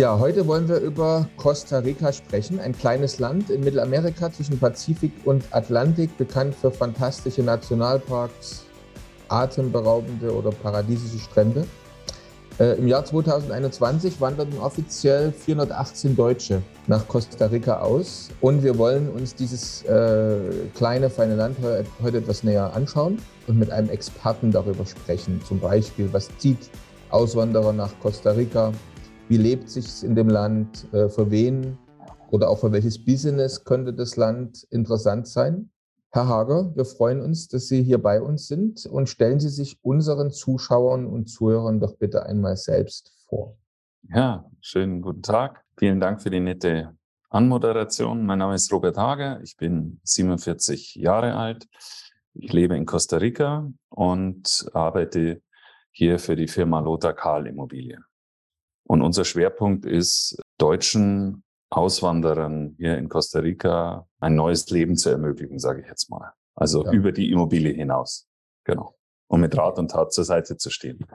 Ja, heute wollen wir über Costa Rica sprechen, ein kleines Land in Mittelamerika zwischen Pazifik und Atlantik, bekannt für fantastische Nationalparks, atemberaubende oder paradiesische Strände. Äh, Im Jahr 2021 wanderten offiziell 418 Deutsche nach Costa Rica aus und wir wollen uns dieses äh, kleine, feine Land heute etwas näher anschauen und mit einem Experten darüber sprechen. Zum Beispiel, was zieht Auswanderer nach Costa Rica? Wie lebt sich in dem Land? Äh, für wen oder auch für welches Business könnte das Land interessant sein? Herr Hager, wir freuen uns, dass Sie hier bei uns sind und stellen Sie sich unseren Zuschauern und Zuhörern doch bitte einmal selbst vor. Ja, schönen guten Tag. Vielen Dank für die nette Anmoderation. Mein Name ist Robert Hager. Ich bin 47 Jahre alt. Ich lebe in Costa Rica und arbeite hier für die Firma Lothar Karl Immobilien. Und unser Schwerpunkt ist, deutschen Auswanderern hier in Costa Rica ein neues Leben zu ermöglichen, sage ich jetzt mal. Also ja. über die Immobilie hinaus. Genau. Um mit Rat und Tat zur Seite zu stehen.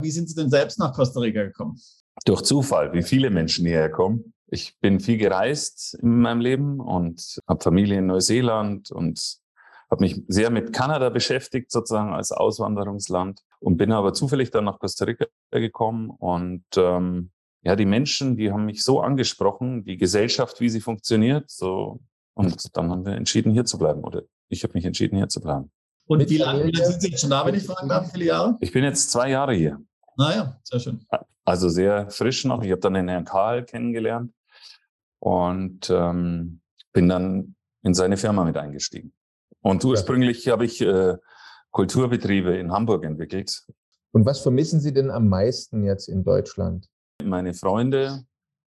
Wie sind Sie denn selbst nach Costa Rica gekommen? Durch Zufall, wie viele Menschen hierher kommen. Ich bin viel gereist in meinem Leben und habe Familie in Neuseeland und habe mich sehr mit Kanada beschäftigt, sozusagen als Auswanderungsland und bin aber zufällig dann nach Costa Rica gekommen und ähm, ja, die Menschen, die haben mich so angesprochen, die Gesellschaft, wie sie funktioniert, so und dann haben wir entschieden, hier zu bleiben oder ich habe mich entschieden, hier zu bleiben. Und wie lange, wie lange sind Sie jetzt schon da, wenn ich fragen darf, wie viele Jahre? Ich bin jetzt zwei Jahre hier. Naja, sehr schön. Also sehr frisch noch. Ich habe dann den Herrn Karl kennengelernt und ähm, bin dann in seine Firma mit eingestiegen. Und ursprünglich habe ich äh, Kulturbetriebe in Hamburg entwickelt. Und was vermissen Sie denn am meisten jetzt in Deutschland? Meine Freunde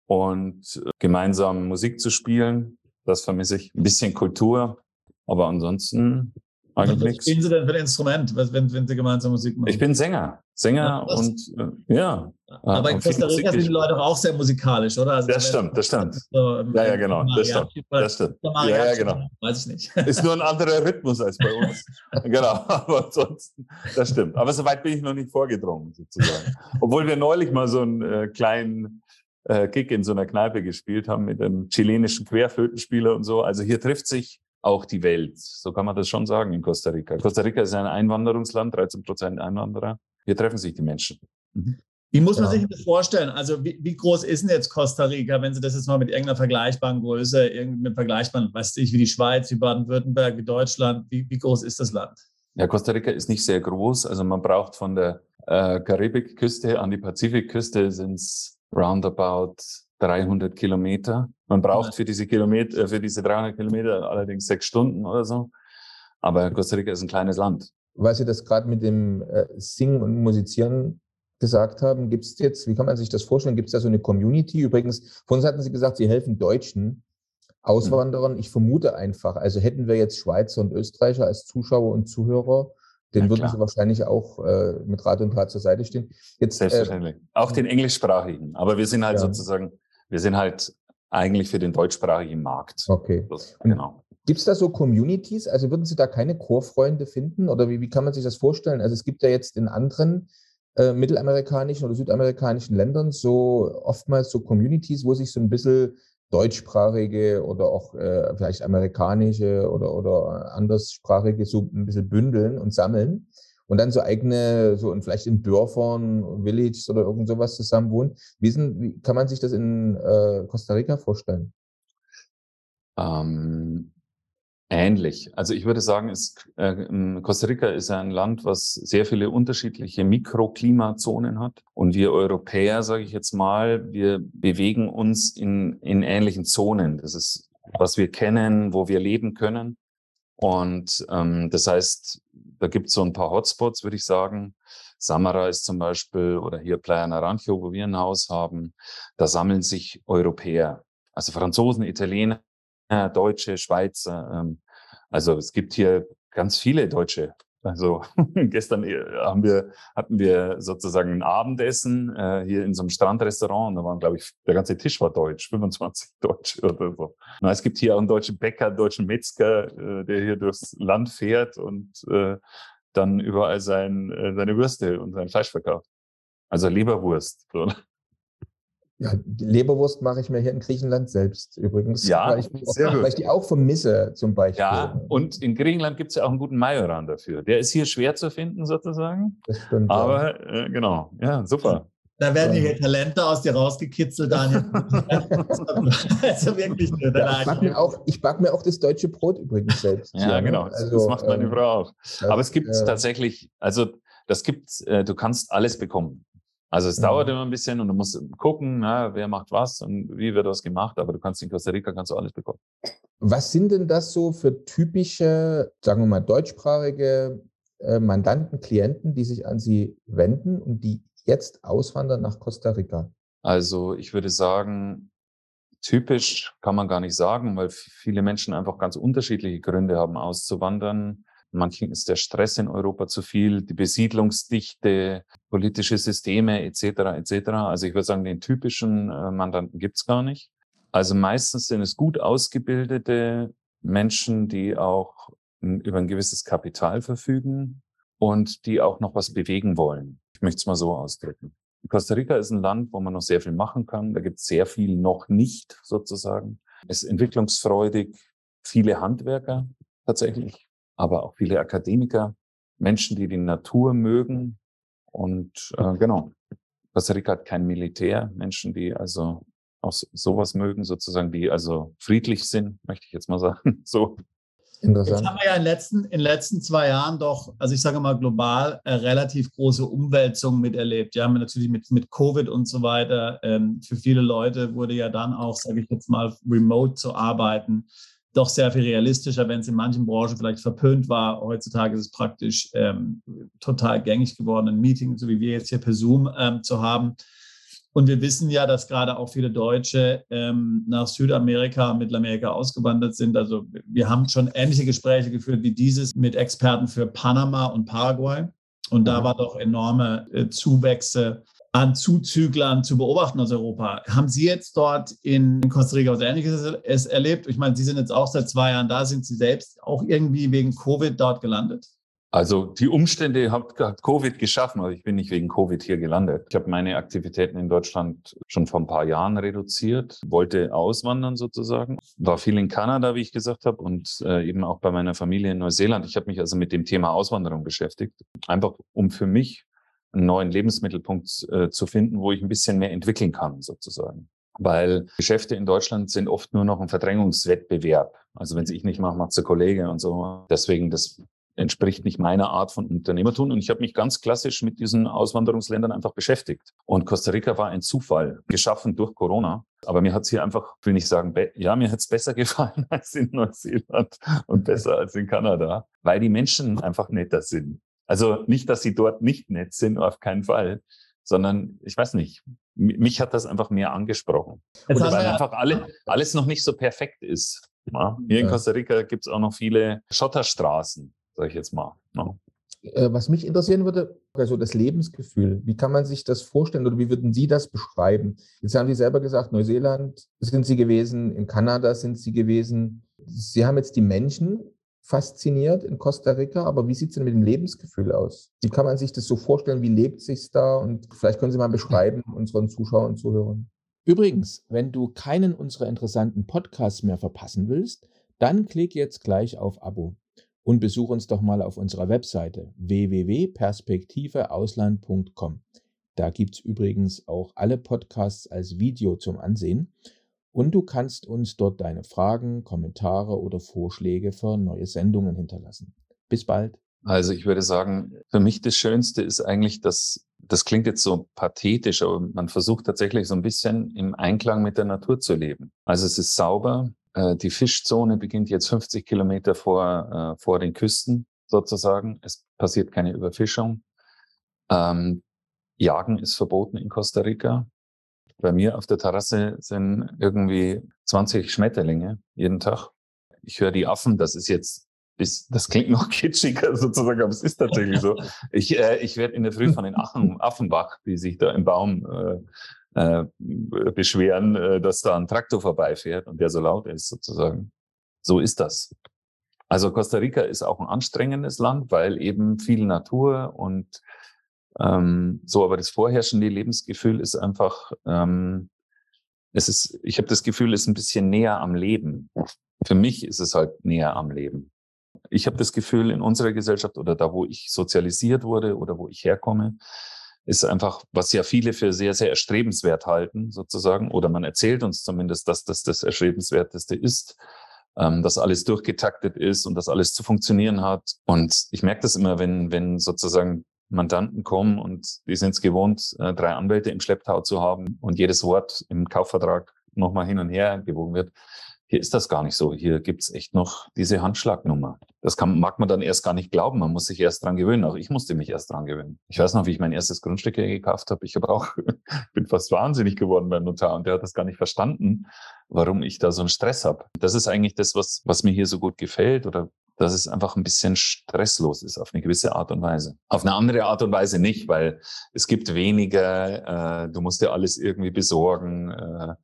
und äh, gemeinsam Musik zu spielen. Das vermisse ich. Ein bisschen Kultur. Aber ansonsten eigentlich nichts. Was spielen Sie denn für ein Instrument, wenn, wenn Sie gemeinsam Musik machen? Ich bin Sänger. Sänger ja, und äh, ja. Aber in Costa Rica sind die Leute auch sehr musikalisch, oder? Also das stimmt, das stimmt. So, ja, ja, genau. Das stimmt. Das stimmt. Ja, ja, genau. Weiß ich nicht. Ist nur ein anderer Rhythmus als bei uns. genau. Aber ansonsten, das stimmt. Aber soweit bin ich noch nicht vorgedrungen, sozusagen. Obwohl wir neulich mal so einen äh, kleinen äh, Gig in so einer Kneipe gespielt haben mit einem chilenischen Querflötenspieler und so. Also hier trifft sich auch die Welt. So kann man das schon sagen in Costa Rica. Costa Rica ist ein Einwanderungsland, 13 Prozent Einwanderer. Hier treffen sich die Menschen. Mhm. Wie muss man ja. sich das vorstellen? Also wie, wie, groß ist denn jetzt Costa Rica, wenn Sie das jetzt mal mit irgendeiner vergleichbaren Größe, irgendeinem vergleichbaren, weiß ich, wie die Schweiz, wie Baden-Württemberg, wie Deutschland, wie, wie, groß ist das Land? Ja, Costa Rica ist nicht sehr groß. Also man braucht von der äh, Karibikküste an die Pazifikküste sind es roundabout 300 Kilometer. Man braucht für diese Kilometer, äh, für diese 300 Kilometer allerdings sechs Stunden oder so. Aber Costa Rica ist ein kleines Land. Weil Sie das gerade mit dem äh, Singen und Musizieren gesagt haben, gibt es jetzt, wie kann man sich das vorstellen? Gibt es da so eine Community? Übrigens, von uns hatten Sie gesagt, Sie helfen Deutschen Auswanderern. Ich vermute einfach, also hätten wir jetzt Schweizer und Österreicher als Zuschauer und Zuhörer, den würden Sie wahrscheinlich auch äh, mit Rat und Tat zur Seite stehen. Jetzt, Selbstverständlich. Äh, auch den englischsprachigen. Aber wir sind halt ja. sozusagen, wir sind halt eigentlich für den deutschsprachigen Markt. Okay. Das, genau. Gibt es da so Communities? Also würden Sie da keine Chorfreunde finden? Oder wie, wie kann man sich das vorstellen? Also es gibt ja jetzt in anderen äh, mittelamerikanischen oder südamerikanischen Ländern so oftmals so Communities, wo sich so ein bisschen deutschsprachige oder auch äh, vielleicht amerikanische oder, oder anderssprachige so ein bisschen bündeln und sammeln und dann so eigene, so und vielleicht in Dörfern, Villages oder irgend sowas zusammen wohnen. Wie, sind, wie kann man sich das in äh, Costa Rica vorstellen? Ähm, ähnlich. Also ich würde sagen, es, äh, Costa Rica ist ein Land, was sehr viele unterschiedliche Mikroklimazonen hat. Und wir Europäer, sage ich jetzt mal, wir bewegen uns in, in ähnlichen Zonen. Das ist, was wir kennen, wo wir leben können. Und ähm, das heißt, da gibt es so ein paar Hotspots, würde ich sagen. Samara ist zum Beispiel oder hier Playa Naranjo, wo wir ein Haus haben. Da sammeln sich Europäer, also Franzosen, Italiener, Deutsche, Schweizer, ähm, Also es gibt hier ganz viele Deutsche. Also gestern äh, haben wir, hatten wir sozusagen ein Abendessen äh, hier in so einem Strandrestaurant da waren, glaube ich, der ganze Tisch war deutsch, 25 Deutsche oder so. Na, es gibt hier auch einen deutschen Bäcker, einen deutschen Metzger, äh, der hier durchs Land fährt und äh, dann überall sein, äh, seine Würste und sein Fleisch verkauft. Also Leberwurst. So. Ja, die Leberwurst mache ich mir hier in Griechenland selbst übrigens. Ja, weil ich, sehr gut. weil ich die auch vermisse zum Beispiel. Ja, und in Griechenland gibt es ja auch einen guten Majoran dafür. Der ist hier schwer zu finden sozusagen. Das stimmt. Aber ja. äh, genau, ja, super. Da werden die Talente aus dir rausgekitzelt, Daniel. also wirklich. Ja, ich, back mir auch, ich back mir auch das deutsche Brot übrigens selbst. ja, ja, genau. Also, das macht meine ähm, Frau auch. Aber es gibt äh, tatsächlich, also das gibt, äh, du kannst alles bekommen. Also es mhm. dauert immer ein bisschen und du musst gucken, na, wer macht was und wie wird was gemacht, aber du kannst in Costa Rica kannst du alles bekommen. Was sind denn das so für typische, sagen wir mal, deutschsprachige äh, Mandanten, Klienten, die sich an Sie wenden und die jetzt auswandern nach Costa Rica? Also ich würde sagen, typisch kann man gar nicht sagen, weil viele Menschen einfach ganz unterschiedliche Gründe haben, auszuwandern. Manchen ist der Stress in Europa zu viel, die Besiedlungsdichte, politische Systeme etc. etc. Also ich würde sagen, den typischen äh, Mandanten gibt's gar nicht. Also meistens sind es gut ausgebildete Menschen, die auch über ein gewisses Kapital verfügen und die auch noch was bewegen wollen. Ich möchte es mal so ausdrücken. Costa Rica ist ein Land, wo man noch sehr viel machen kann. Da gibt es sehr viel noch nicht sozusagen. Es ist entwicklungsfreudig, viele Handwerker tatsächlich aber auch viele Akademiker, Menschen, die die Natur mögen. Und äh, genau, Costa Rica hat kein Militär, Menschen, die also auch sowas mögen, sozusagen, die also friedlich sind, möchte ich jetzt mal sagen. So. Interessant. Jetzt haben wir ja in den letzten, in den letzten zwei Jahren doch, also ich sage mal global, äh, relativ große Umwälzungen miterlebt. Ja, natürlich mit, mit Covid und so weiter. Ähm, für viele Leute wurde ja dann auch, sage ich jetzt mal, remote zu arbeiten doch sehr viel realistischer, wenn es in manchen Branchen vielleicht verpönt war. Heutzutage ist es praktisch ähm, total gängig geworden, ein Meeting, so wie wir jetzt hier per Zoom ähm, zu haben. Und wir wissen ja, dass gerade auch viele Deutsche ähm, nach Südamerika, Mittelamerika ausgewandert sind. Also wir haben schon ähnliche Gespräche geführt wie dieses mit Experten für Panama und Paraguay. Und da mhm. war doch enorme äh, Zuwächse an Zuzüglern zu beobachten aus Europa. Haben Sie jetzt dort in Costa Rica was Ähnliches erlebt? Ich meine, Sie sind jetzt auch seit zwei Jahren da. Sind Sie selbst auch irgendwie wegen Covid dort gelandet? Also die Umstände hat, Covid geschaffen, also ich bin nicht wegen Covid hier gelandet. Ich habe meine Aktivitäten in Deutschland schon vor ein paar Jahren reduziert, wollte auswandern sozusagen, war viel in Kanada, wie ich gesagt habe, und äh, eben auch bei meiner Familie in Neuseeland. Ich habe mich also mit dem Thema Auswanderung beschäftigt, einfach um für mich einen neuen Lebensmittelpunkt äh, zu finden, wo ich ein bisschen mehr entwickeln kann, sozusagen. Weil Geschäfte in Deutschland sind oft nur noch ein Verdrängungswettbewerb. Also wenn es ich nicht mache, macht der Kollege und so. Deswegen, das entspricht nicht meiner Art von Unternehmertum. Und ich habe mich ganz klassisch mit diesen Auswanderungsländern einfach beschäftigt. Und Costa Rica war ein Zufall, geschaffen durch Corona. Aber mir hat es hier einfach, will nicht sagen, ja, mir hat es besser gefallen als in Neuseeland und besser als in Kanada, weil die Menschen einfach netter sind. Also nicht, dass sie dort nicht nett sind, auf keinen Fall, sondern ich weiß nicht, mich hat das einfach mehr angesprochen. Und weil einfach alle, alles noch nicht so perfekt ist. Ja? Hier in Costa Rica gibt es auch noch viele Schotterstraßen, sage ich jetzt mal. Ja? Äh, was mich interessieren würde, also das Lebensgefühl. Wie kann man sich das vorstellen oder wie würden Sie das beschreiben? Jetzt haben Sie selber gesagt, Neuseeland sind Sie gewesen, in Kanada sind Sie gewesen. Sie haben jetzt die Menschen fasziniert in Costa Rica, aber wie sieht es denn mit dem Lebensgefühl aus? Wie kann man sich das so vorstellen? Wie lebt sich da? Und vielleicht können Sie mal beschreiben unseren Zuschauern und Zuhörern. Übrigens, wenn du keinen unserer interessanten Podcasts mehr verpassen willst, dann klick jetzt gleich auf Abo und besuch uns doch mal auf unserer Webseite www.perspektiveausland.com. Da gibt es übrigens auch alle Podcasts als Video zum Ansehen und du kannst uns dort deine Fragen, Kommentare oder Vorschläge für neue Sendungen hinterlassen. Bis bald. Also ich würde sagen, für mich das Schönste ist eigentlich, dass das klingt jetzt so pathetisch, aber man versucht tatsächlich so ein bisschen im Einklang mit der Natur zu leben. Also es ist sauber. Äh, die Fischzone beginnt jetzt 50 Kilometer vor, äh, vor den Küsten sozusagen. Es passiert keine Überfischung. Ähm, Jagen ist verboten in Costa Rica. Bei mir auf der Terrasse sind irgendwie 20 Schmetterlinge jeden Tag. Ich höre die Affen, das ist jetzt das, klingt noch kitschiger sozusagen, aber es ist tatsächlich so. Ich, äh, ich werde in der Früh von den Affen, Affenbach, die sich da im Baum äh, äh, beschweren, äh, dass da ein Traktor vorbeifährt und der so laut ist sozusagen. So ist das. Also Costa Rica ist auch ein anstrengendes Land, weil eben viel Natur und ähm, so, aber das vorherrschende Lebensgefühl ist einfach, ähm, es ist, ich habe das Gefühl, es ist ein bisschen näher am Leben. Für mich ist es halt näher am Leben. Ich habe das Gefühl, in unserer Gesellschaft oder da, wo ich sozialisiert wurde oder wo ich herkomme, ist einfach, was ja viele für sehr, sehr erstrebenswert halten, sozusagen, oder man erzählt uns zumindest, dass das das Erstrebenswerteste ist, ähm, dass alles durchgetaktet ist und dass alles zu funktionieren hat. Und ich merke das immer, wenn, wenn sozusagen Mandanten kommen und die sind es gewohnt, äh, drei Anwälte im Schlepptau zu haben und jedes Wort im Kaufvertrag nochmal hin und her gewogen wird. Hier ist das gar nicht so. Hier gibt's echt noch diese Handschlagnummer. Das kann, mag man dann erst gar nicht glauben. Man muss sich erst dran gewöhnen. Auch ich musste mich erst dran gewöhnen. Ich weiß noch, wie ich mein erstes Grundstück hier gekauft habe. Ich habe auch, bin fast wahnsinnig geworden beim Notar und der hat das gar nicht verstanden, warum ich da so einen Stress habe. Das ist eigentlich das, was, was mir hier so gut gefällt oder dass es einfach ein bisschen stresslos ist auf eine gewisse Art und Weise. Auf eine andere Art und Weise nicht, weil es gibt weniger, äh, du musst dir alles irgendwie besorgen. Äh,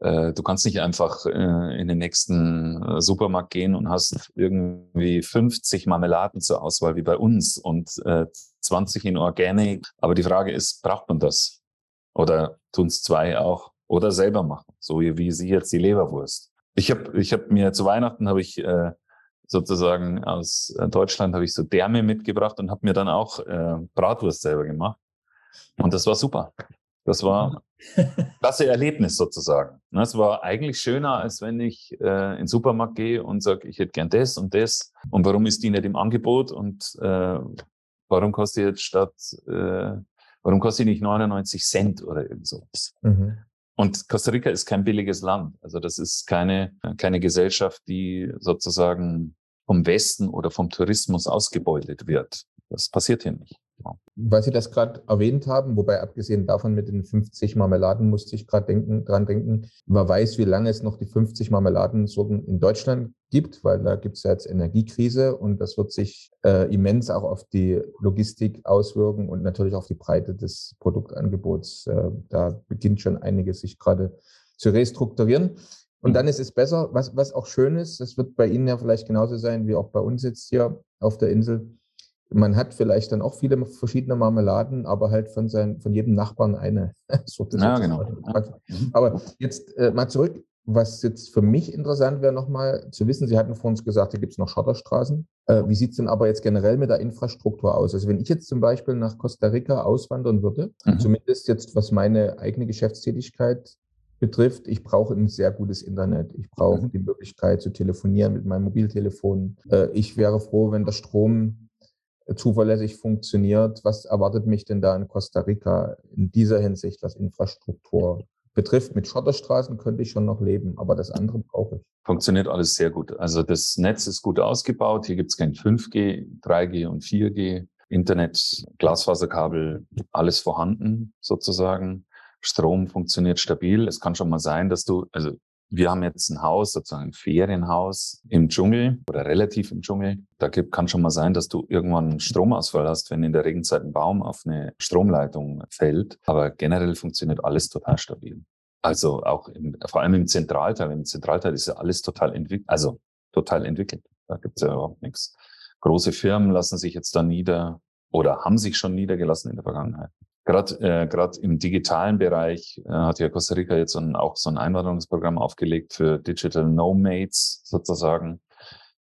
äh, du kannst nicht einfach äh, in den nächsten äh, Supermarkt gehen und hast irgendwie 50 Marmeladen zur Auswahl wie bei uns und äh, 20 in Organic. Aber die Frage ist, braucht man das? Oder tun es zwei auch? Oder selber machen, so wie sie jetzt die Leberwurst. Ich habe ich hab mir zu Weihnachten habe ich äh, sozusagen aus äh, Deutschland habe ich so Därme mitgebracht und habe mir dann auch äh, Bratwurst selber gemacht. Und das war super. Das war klasse Erlebnis sozusagen. Es war eigentlich schöner, als wenn ich äh, in den Supermarkt gehe und sage, ich hätte gern das und das. Und warum ist die nicht im Angebot? Und äh, warum kostet jetzt statt, äh, warum kostet die nicht 99 Cent oder irgend sowas? Mhm. Und Costa Rica ist kein billiges Land. Also das ist keine, keine Gesellschaft, die sozusagen vom Westen oder vom Tourismus ausgebeutet wird. Das passiert hier nicht. Weil Sie das gerade erwähnt haben, wobei abgesehen davon mit den 50 Marmeladen musste ich gerade denken, dran denken, wer weiß, wie lange es noch die 50 Marmeladensorten in Deutschland gibt, weil da gibt es ja jetzt Energiekrise und das wird sich äh, immens auch auf die Logistik auswirken und natürlich auf die Breite des Produktangebots. Äh, da beginnt schon einiges sich gerade zu restrukturieren. Und dann ist es besser, was, was auch schön ist, das wird bei Ihnen ja vielleicht genauso sein wie auch bei uns jetzt hier auf der Insel. Man hat vielleicht dann auch viele verschiedene Marmeladen, aber halt von, sein, von jedem Nachbarn eine. so, ja, genau. Mhm. Aber jetzt äh, mal zurück, was jetzt für mich interessant wäre, nochmal zu wissen, Sie hatten vor uns gesagt, da gibt es noch Schotterstraßen. Äh, wie sieht es denn aber jetzt generell mit der Infrastruktur aus? Also wenn ich jetzt zum Beispiel nach Costa Rica auswandern würde, mhm. zumindest jetzt was meine eigene Geschäftstätigkeit betrifft, ich brauche ein sehr gutes Internet. Ich brauche mhm. die Möglichkeit zu telefonieren mit meinem Mobiltelefon. Äh, ich wäre froh, wenn der Strom äh, zuverlässig funktioniert. Was erwartet mich denn da in Costa Rica in dieser Hinsicht, was Infrastruktur betrifft? Mit Schotterstraßen könnte ich schon noch leben, aber das andere brauche ich. Funktioniert alles sehr gut. Also das Netz ist gut ausgebaut. Hier gibt es kein 5G, 3G und 4G. Internet, Glasfaserkabel, alles vorhanden sozusagen. Strom funktioniert stabil. Es kann schon mal sein, dass du, also wir haben jetzt ein Haus, sozusagen ein Ferienhaus im Dschungel oder relativ im Dschungel. Da kann schon mal sein, dass du irgendwann einen Stromausfall hast, wenn in der Regenzeit ein Baum auf eine Stromleitung fällt. Aber generell funktioniert alles total stabil. Also auch im, vor allem im Zentralteil. Im Zentralteil ist ja alles total entwickelt, also total entwickelt. Da gibt es ja überhaupt nichts. Große Firmen lassen sich jetzt da nieder oder haben sich schon niedergelassen in der Vergangenheit. Gerade äh, grad im digitalen Bereich äh, hat ja Costa Rica jetzt so ein, auch so ein Einwanderungsprogramm aufgelegt für Digital Nomads sozusagen.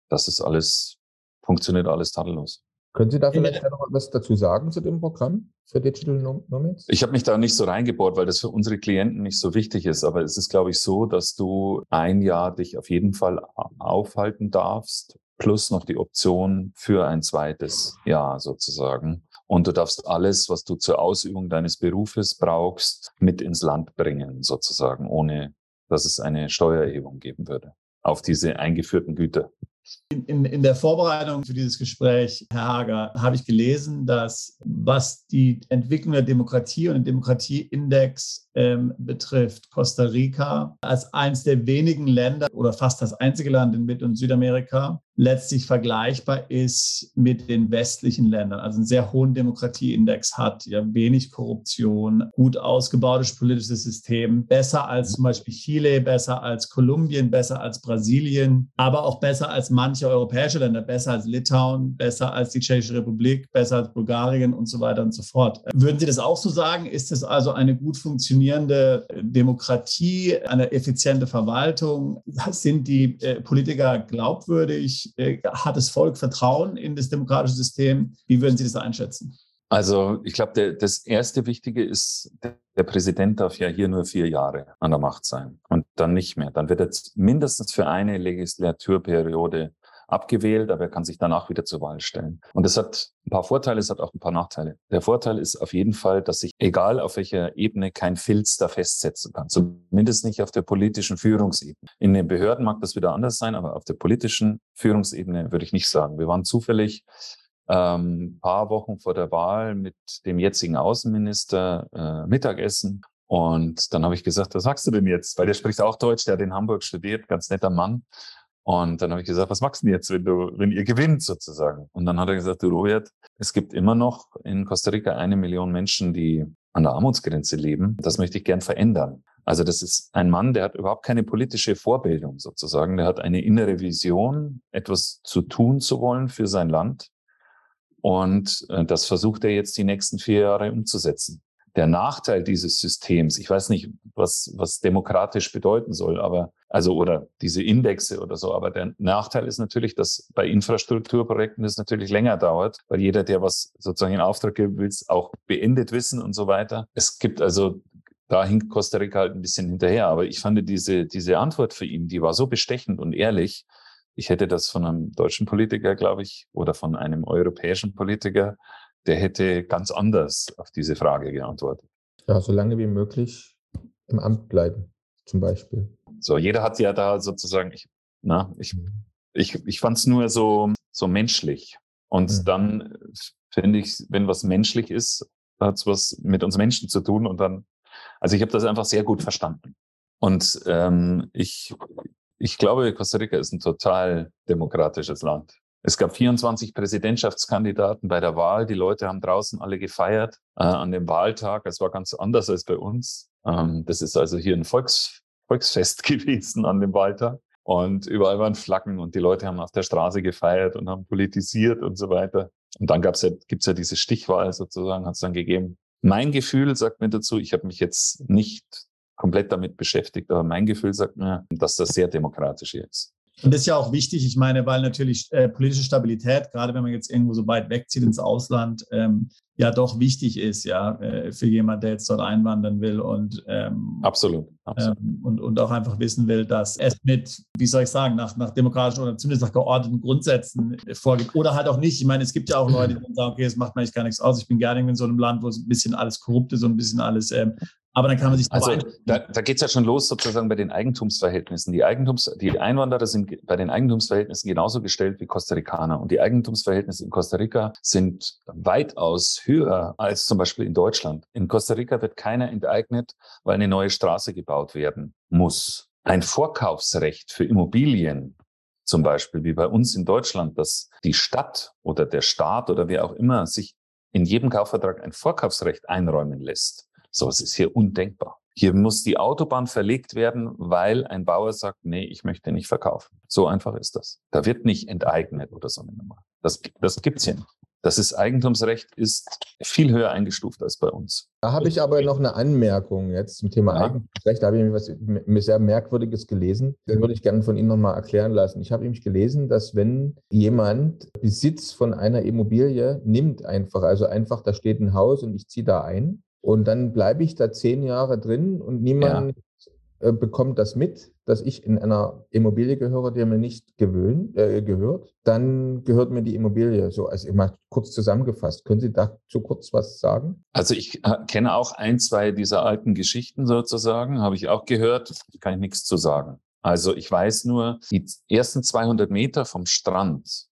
Das ist alles, funktioniert alles tadellos. Können Sie da vielleicht noch was dazu sagen zu dem Programm für Digital Nomads? Ich habe mich da nicht so reingebohrt, weil das für unsere Klienten nicht so wichtig ist. Aber es ist, glaube ich, so, dass du ein Jahr dich auf jeden Fall aufhalten darfst, plus noch die Option für ein zweites Jahr sozusagen. Und du darfst alles, was du zur Ausübung deines Berufes brauchst, mit ins Land bringen, sozusagen, ohne dass es eine Steuererhebung geben würde auf diese eingeführten Güter. In, in, in, der Vorbereitung für dieses Gespräch, Herr Hager, habe ich gelesen, dass was die Entwicklung der Demokratie und den Demokratieindex ähm, betrifft, Costa Rica als eines der wenigen Länder oder fast das einzige Land in Mittel- und Südamerika letztlich vergleichbar ist mit den westlichen Ländern, also einen sehr hohen Demokratieindex hat, ja wenig Korruption, gut ausgebautes politisches System, besser als zum Beispiel Chile, besser als Kolumbien, besser als Brasilien, aber auch besser als manche europäische Länder, besser als Litauen, besser als die Tschechische Republik, besser als Bulgarien und so weiter und so fort. Würden Sie das auch so sagen? Ist es also eine gut funktionierende Demokratie, eine effiziente Verwaltung? Sind die äh, Politiker glaubwürdig? Äh, hat das Volk Vertrauen in das demokratische System? Wie würden Sie das einschätzen? Also ich glaube, das erste Wichtige ist, der Präsident darf ja hier nur vier Jahre an der Macht sein und dann nicht mehr. Dann wird er mindestens für eine Legislaturperiode abgewählt, aber er kann sich danach wieder zur Wahl stellen. Und das hat ein paar Vorteile, es hat auch ein paar Nachteile. Der Vorteil ist auf jeden Fall, dass sich, egal auf welcher Ebene, kein Filz da festsetzen kann. Zumindest nicht auf der politischen Führungsebene. In den Behörden mag das wieder anders sein, aber auf der politischen Führungsebene würde ich nicht sagen. Wir waren zufällig ähm, paar Wochen vor der Wahl mit dem jetzigen Außenminister äh, Mittagessen. Und dann habe ich gesagt, was sagst du denn jetzt? Weil der spricht auch Deutsch, der hat in Hamburg studiert, ganz netter Mann. Und dann habe ich gesagt, was machst du denn jetzt, wenn du, wenn ihr gewinnt sozusagen? Und dann hat er gesagt, du Robert, es gibt immer noch in Costa Rica eine Million Menschen, die an der Armutsgrenze leben. Das möchte ich gern verändern. Also das ist ein Mann, der hat überhaupt keine politische Vorbildung sozusagen. Der hat eine innere Vision, etwas zu tun zu wollen für sein Land. Und äh, das versucht er jetzt die nächsten vier Jahre umzusetzen der Nachteil dieses Systems, ich weiß nicht, was, was demokratisch bedeuten soll, aber also oder diese Indexe oder so, aber der Nachteil ist natürlich, dass bei Infrastrukturprojekten das natürlich länger dauert, weil jeder, der was sozusagen in Auftrag geben will, auch beendet wissen und so weiter. Es gibt also da hinkt Costa Rica halt ein bisschen hinterher. Aber ich fand diese, diese Antwort für ihn, die war so bestechend und ehrlich. Ich hätte das von einem deutschen Politiker, glaube ich, oder von einem europäischen Politiker der hätte ganz anders auf diese Frage geantwortet. Ja, so lange wie möglich im Amt bleiben, zum Beispiel. So, jeder hat ja da sozusagen, ich, na, ich, mhm. ich, ich fand es nur so, so menschlich. Und mhm. dann finde ich, wenn was menschlich ist, hat es was mit uns Menschen zu tun. Und dann, also ich habe das einfach sehr gut verstanden. Und ähm, ich, ich glaube, Costa Rica ist ein total demokratisches Land. Es gab 24 Präsidentschaftskandidaten bei der Wahl. Die Leute haben draußen alle gefeiert äh, an dem Wahltag. Es war ganz anders als bei uns. Ähm, das ist also hier ein Volks, Volksfest gewesen an dem Wahltag. Und überall waren Flaggen und die Leute haben auf der Straße gefeiert und haben politisiert und so weiter. Und dann gab's ja, gibt's ja diese Stichwahl sozusagen, hat es dann gegeben. Mein Gefühl sagt mir dazu, ich habe mich jetzt nicht komplett damit beschäftigt, aber mein Gefühl sagt mir, dass das sehr demokratisch ist. Und das ist ja auch wichtig, ich meine, weil natürlich äh, politische Stabilität, gerade wenn man jetzt irgendwo so weit wegzieht ins Ausland, ähm, ja doch wichtig ist, ja, äh, für jemand, der jetzt dort einwandern will und ähm, absolut, absolut. Ähm, und, und auch einfach wissen will, dass es mit, wie soll ich sagen, nach, nach demokratischen oder zumindest nach geordneten Grundsätzen äh, vorgeht. Oder halt auch nicht. Ich meine, es gibt ja auch Leute, die sagen, okay, es macht mir eigentlich gar nichts aus. Ich bin gerne in so einem Land, wo es ein bisschen alles korrupt ist und ein bisschen alles ähm, aber dann kann man sich also da, da geht es ja schon los sozusagen bei den Eigentumsverhältnissen. Die Eigentums, die Einwanderer sind bei den Eigentumsverhältnissen genauso gestellt wie Costa Ricaner und die Eigentumsverhältnisse in Costa Rica sind weitaus höher als zum Beispiel in Deutschland. In Costa Rica wird keiner enteignet, weil eine neue Straße gebaut werden muss. Ein Vorkaufsrecht für Immobilien zum Beispiel, wie bei uns in Deutschland, dass die Stadt oder der Staat oder wer auch immer sich in jedem Kaufvertrag ein Vorkaufsrecht einräumen lässt Sowas ist hier undenkbar. Hier muss die Autobahn verlegt werden, weil ein Bauer sagt, nee, ich möchte nicht verkaufen. So einfach ist das. Da wird nicht enteignet oder so eine Nummer. Das, das gibt's hier nicht. Das ist Eigentumsrecht ist viel höher eingestuft als bei uns. Da habe ich aber noch eine Anmerkung jetzt zum Thema ja. Eigentumsrecht. Da habe ich mir was sehr Merkwürdiges gelesen. Das würde ich gerne von Ihnen nochmal erklären lassen. Ich habe nämlich gelesen, dass wenn jemand Besitz von einer Immobilie nimmt einfach, also einfach, da steht ein Haus und ich ziehe da ein, und dann bleibe ich da zehn Jahre drin und niemand ja. äh, bekommt das mit, dass ich in einer Immobilie gehöre, die mir nicht gewöhnt, äh, gehört. Dann gehört mir die Immobilie. So, also immer kurz zusammengefasst. Können Sie dazu kurz was sagen? Also ich äh, kenne auch ein, zwei dieser alten Geschichten sozusagen, habe ich auch gehört. Kann ich nichts zu sagen. Also ich weiß nur, die ersten 200 Meter vom Strand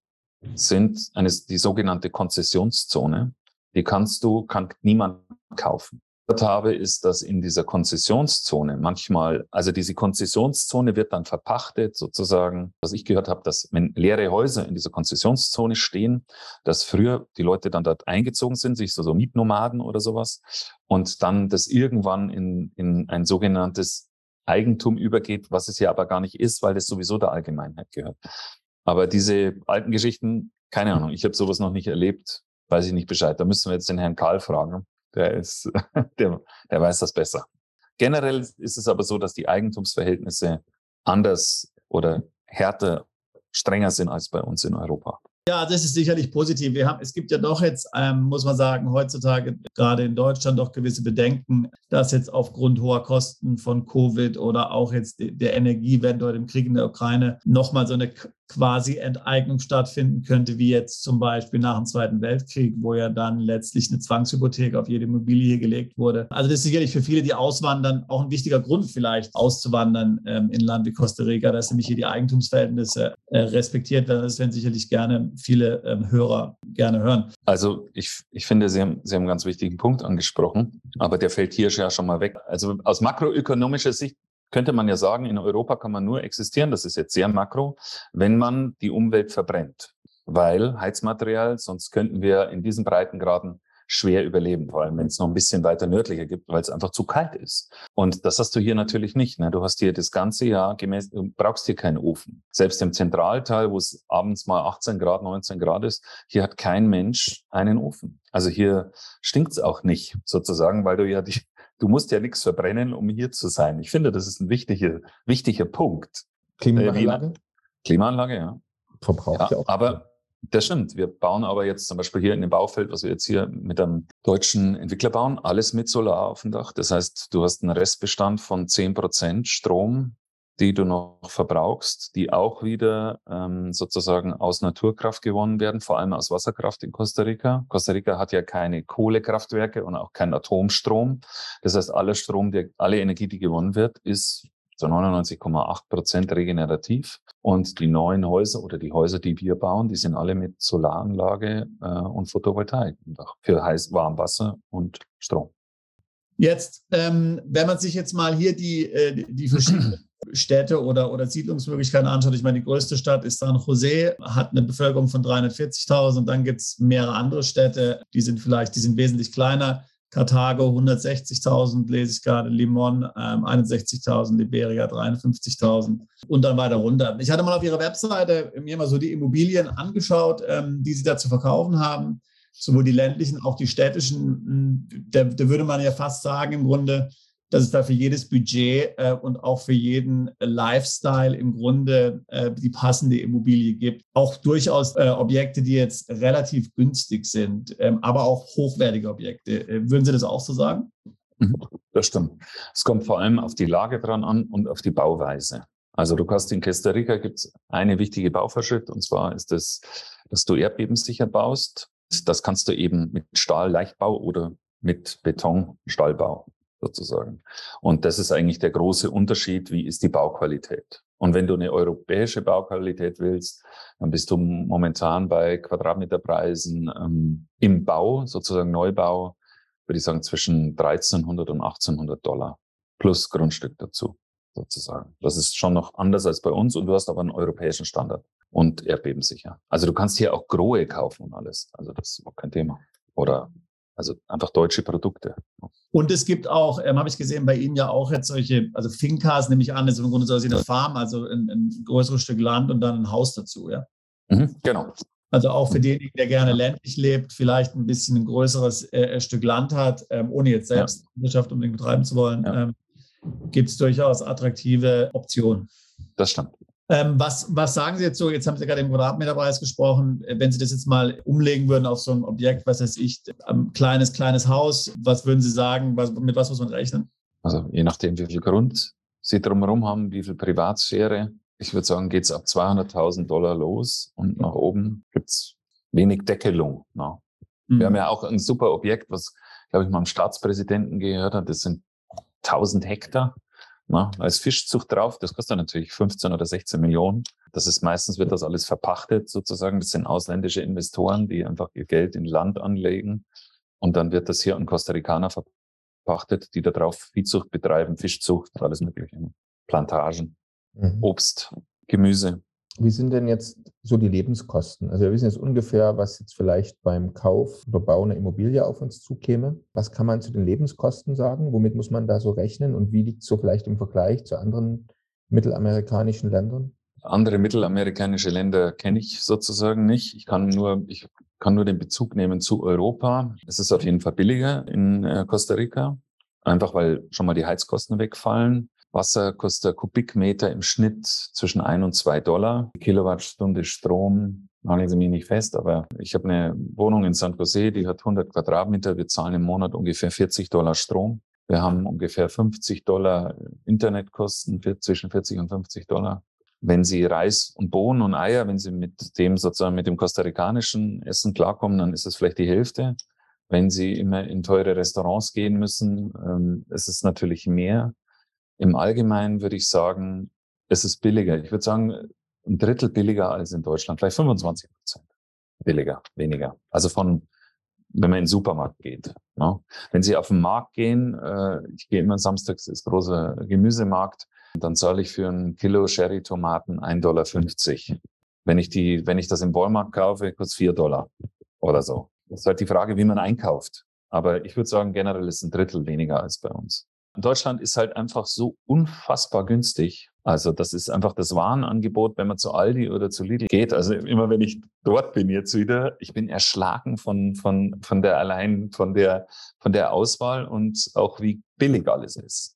sind eine, die sogenannte Konzessionszone. Die kannst du, kann niemand kaufen. habe, ist, dass in dieser Konzessionszone manchmal, also diese Konzessionszone wird dann verpachtet sozusagen. Was ich gehört habe, dass wenn leere Häuser in dieser Konzessionszone stehen, dass früher die Leute dann dort eingezogen sind, sich so, so Mietnomaden oder sowas, und dann das irgendwann in, in ein sogenanntes Eigentum übergeht, was es ja aber gar nicht ist, weil das sowieso der Allgemeinheit gehört. Aber diese alten Geschichten, keine Ahnung, ich habe sowas noch nicht erlebt, weiß ich nicht Bescheid. Da müssen wir jetzt den Herrn Karl fragen der ist, der, der weiß das besser. Generell ist es aber so, dass die Eigentumsverhältnisse anders oder härter, strenger sind als bei uns in Europa. Ja, das ist sicherlich positiv. Wir haben, es gibt ja doch jetzt, ähm, muss man sagen, heutzutage gerade in Deutschland doch gewisse Bedenken, dass jetzt aufgrund hoher Kosten von Covid oder auch jetzt der Energiewende oder dem Krieg in der Ukraine nochmal so eine quasi Enteignung stattfinden könnte, wie jetzt zum Beispiel nach dem Zweiten Weltkrieg, wo ja dann letztlich eine Zwangshypothek auf jede Immobilie gelegt wurde. Also das ist sicherlich für viele, die auswandern, auch ein wichtiger Grund vielleicht auszuwandern ähm, in ein Land wie Costa Rica, dass nämlich hier die Eigentumsverhältnisse äh, respektiert werden. Das werden sicherlich gerne viele ähm, Hörer gerne hören. Also ich, ich finde, Sie haben, Sie haben einen ganz wichtigen Punkt angesprochen, aber der fällt hier ja schon mal weg. Also aus makroökonomischer Sicht könnte man ja sagen, in Europa kann man nur existieren, das ist jetzt sehr makro, wenn man die Umwelt verbrennt. Weil Heizmaterial, sonst könnten wir in diesen Breitengraden schwer überleben, vor allem wenn es noch ein bisschen weiter nördlicher gibt, weil es einfach zu kalt ist. Und das hast du hier natürlich nicht. Ne? Du hast hier das ganze Jahr gemäß, du brauchst hier keinen Ofen. Selbst im Zentralteil, wo es abends mal 18 Grad, 19 Grad ist, hier hat kein Mensch einen Ofen. Also hier stinkt es auch nicht sozusagen, weil du ja die, du musst ja nichts verbrennen, um hier zu sein. Ich finde, das ist ein wichtiger, wichtiger Punkt. Klimaanlage? Äh, Klimaanlage, ja. Verbraucht ja, ja auch. Aber das stimmt. Wir bauen aber jetzt zum Beispiel hier in dem Baufeld, was wir jetzt hier mit einem deutschen Entwickler bauen, alles mit Solar auf dem Dach. Das heißt, du hast einen Restbestand von zehn Prozent Strom, die du noch verbrauchst, die auch wieder ähm, sozusagen aus Naturkraft gewonnen werden, vor allem aus Wasserkraft in Costa Rica. Costa Rica hat ja keine Kohlekraftwerke und auch keinen Atomstrom. Das heißt, aller Strom, der, alle Energie, die gewonnen wird, ist zu 99,8 Prozent regenerativ. Und die neuen Häuser oder die Häuser, die wir bauen, die sind alle mit Solaranlage äh, und Photovoltaik für heiß, warm Wasser und Strom. Jetzt, ähm, wenn man sich jetzt mal hier die, äh, die verschiedenen Städte oder, oder Siedlungsmöglichkeiten anschaut, ich meine, die größte Stadt ist San Jose, hat eine Bevölkerung von 340.000 und dann gibt es mehrere andere Städte, die sind vielleicht, die sind wesentlich kleiner. Karthago 160.000, lese ich gerade, Limon ähm, 61.000, Liberia 53.000 und dann weiter runter. Ich hatte mal auf Ihrer Webseite mir mal so die Immobilien angeschaut, ähm, die Sie da zu verkaufen haben, sowohl die ländlichen, auch die städtischen. Da, da würde man ja fast sagen, im Grunde, dass es da für jedes Budget äh, und auch für jeden Lifestyle im Grunde äh, die passende Immobilie gibt. Auch durchaus äh, Objekte, die jetzt relativ günstig sind, ähm, aber auch hochwertige Objekte. Äh, würden Sie das auch so sagen? Mhm, das stimmt. Es kommt vor allem auf die Lage dran an und auf die Bauweise. Also du hast in Costa Rica gibt es eine wichtige Bauvorschrift und zwar ist es, dass du erdbebensicher baust. Das kannst du eben mit Stahlleichtbau oder mit Betonstallbau sozusagen. Und das ist eigentlich der große Unterschied, wie ist die Bauqualität. Und wenn du eine europäische Bauqualität willst, dann bist du momentan bei Quadratmeterpreisen ähm, im Bau, sozusagen Neubau, würde ich sagen zwischen 1300 und 1800 Dollar plus Grundstück dazu, sozusagen. Das ist schon noch anders als bei uns und du hast aber einen europäischen Standard und erdbebensicher. Also du kannst hier auch Grohe kaufen und alles. Also das ist auch kein Thema. Oder also einfach deutsche Produkte. Und es gibt auch, ähm, habe ich gesehen, bei Ihnen ja auch jetzt solche, also Finkas nehme ich an, ist im Grunde so eine Farm, also ein, ein, größeres Stück Land und dann ein Haus dazu, ja? Mhm, genau. Also auch für denjenigen, der gerne ländlich lebt, vielleicht ein bisschen ein größeres äh, äh Stück Land hat, ähm, ohne jetzt selbst ja. Wirtschaft unbedingt betreiben zu wollen, ja. ähm, gibt es durchaus attraktive Optionen. Das stimmt. Ähm, was, was sagen Sie jetzt so? Jetzt haben Sie gerade im Quadratmeterpreis gesprochen. Wenn Sie das jetzt mal umlegen würden auf so ein Objekt, was weiß ich, ein kleines, kleines Haus, was würden Sie sagen? Was, mit was muss man rechnen? Also je nachdem, wie viel Grund Sie drumherum haben, wie viel Privatsphäre. Ich würde sagen, geht es ab 200.000 Dollar los und nach oben gibt es wenig Deckelung. No. Mhm. Wir haben ja auch ein super Objekt, was, glaube ich, mal dem Staatspräsidenten gehört hat. Das sind 1000 Hektar. Na, als Fischzucht drauf, das kostet natürlich 15 oder 16 Millionen. Das ist meistens wird das alles verpachtet sozusagen. Das sind ausländische Investoren, die einfach ihr Geld in Land anlegen. Und dann wird das hier an Costa Ricaner verpachtet, die da drauf Viehzucht betreiben, Fischzucht, alles Mögliche. Plantagen, mhm. Obst, Gemüse. Wie sind denn jetzt so die Lebenskosten? Also wir wissen jetzt ungefähr, was jetzt vielleicht beim Kauf oder Bau einer Immobilie auf uns zukäme. Was kann man zu den Lebenskosten sagen? Womit muss man da so rechnen? Und wie liegt es so vielleicht im Vergleich zu anderen mittelamerikanischen Ländern? Andere mittelamerikanische Länder kenne ich sozusagen nicht. Ich kann nur, ich kann nur den Bezug nehmen zu Europa. Es ist auf jeden Fall billiger in äh, Costa Rica, einfach weil schon mal die Heizkosten wegfallen. Wasser kostet Kubikmeter im Schnitt zwischen ein und zwei Dollar. Kilowattstunde Strom, nageln Sie mich nicht fest, aber ich habe eine Wohnung in San Jose, die hat 100 Quadratmeter. Wir zahlen im Monat ungefähr 40 Dollar Strom. Wir haben ungefähr 50 Dollar Internetkosten, zwischen 40 und 50 Dollar. Wenn Sie Reis und Bohnen und Eier, wenn Sie mit dem sozusagen mit dem kostarikanischen Essen klarkommen, dann ist es vielleicht die Hälfte. Wenn Sie immer in teure Restaurants gehen müssen, ähm, ist es natürlich mehr. Im Allgemeinen würde ich sagen, es ist billiger. Ich würde sagen, ein Drittel billiger als in Deutschland, vielleicht 25 Prozent billiger, weniger. Also von, wenn man in den Supermarkt geht. Ne? Wenn Sie auf den Markt gehen, äh, ich gehe immer samstags, ist großer Gemüsemarkt, dann zahle ich für ein Kilo Sherry-Tomaten 1,50 Dollar. Wenn ich die, wenn ich das im Walmart kaufe, kostet 4 Dollar oder so. Das ist halt die Frage, wie man einkauft. Aber ich würde sagen, generell ist ein Drittel weniger als bei uns. Deutschland ist halt einfach so unfassbar günstig. Also das ist einfach das Warenangebot, wenn man zu Aldi oder zu Lidl geht. Also immer wenn ich dort bin jetzt wieder, ich bin erschlagen von, von, von der allein, von der, von der Auswahl und auch wie billig alles ist.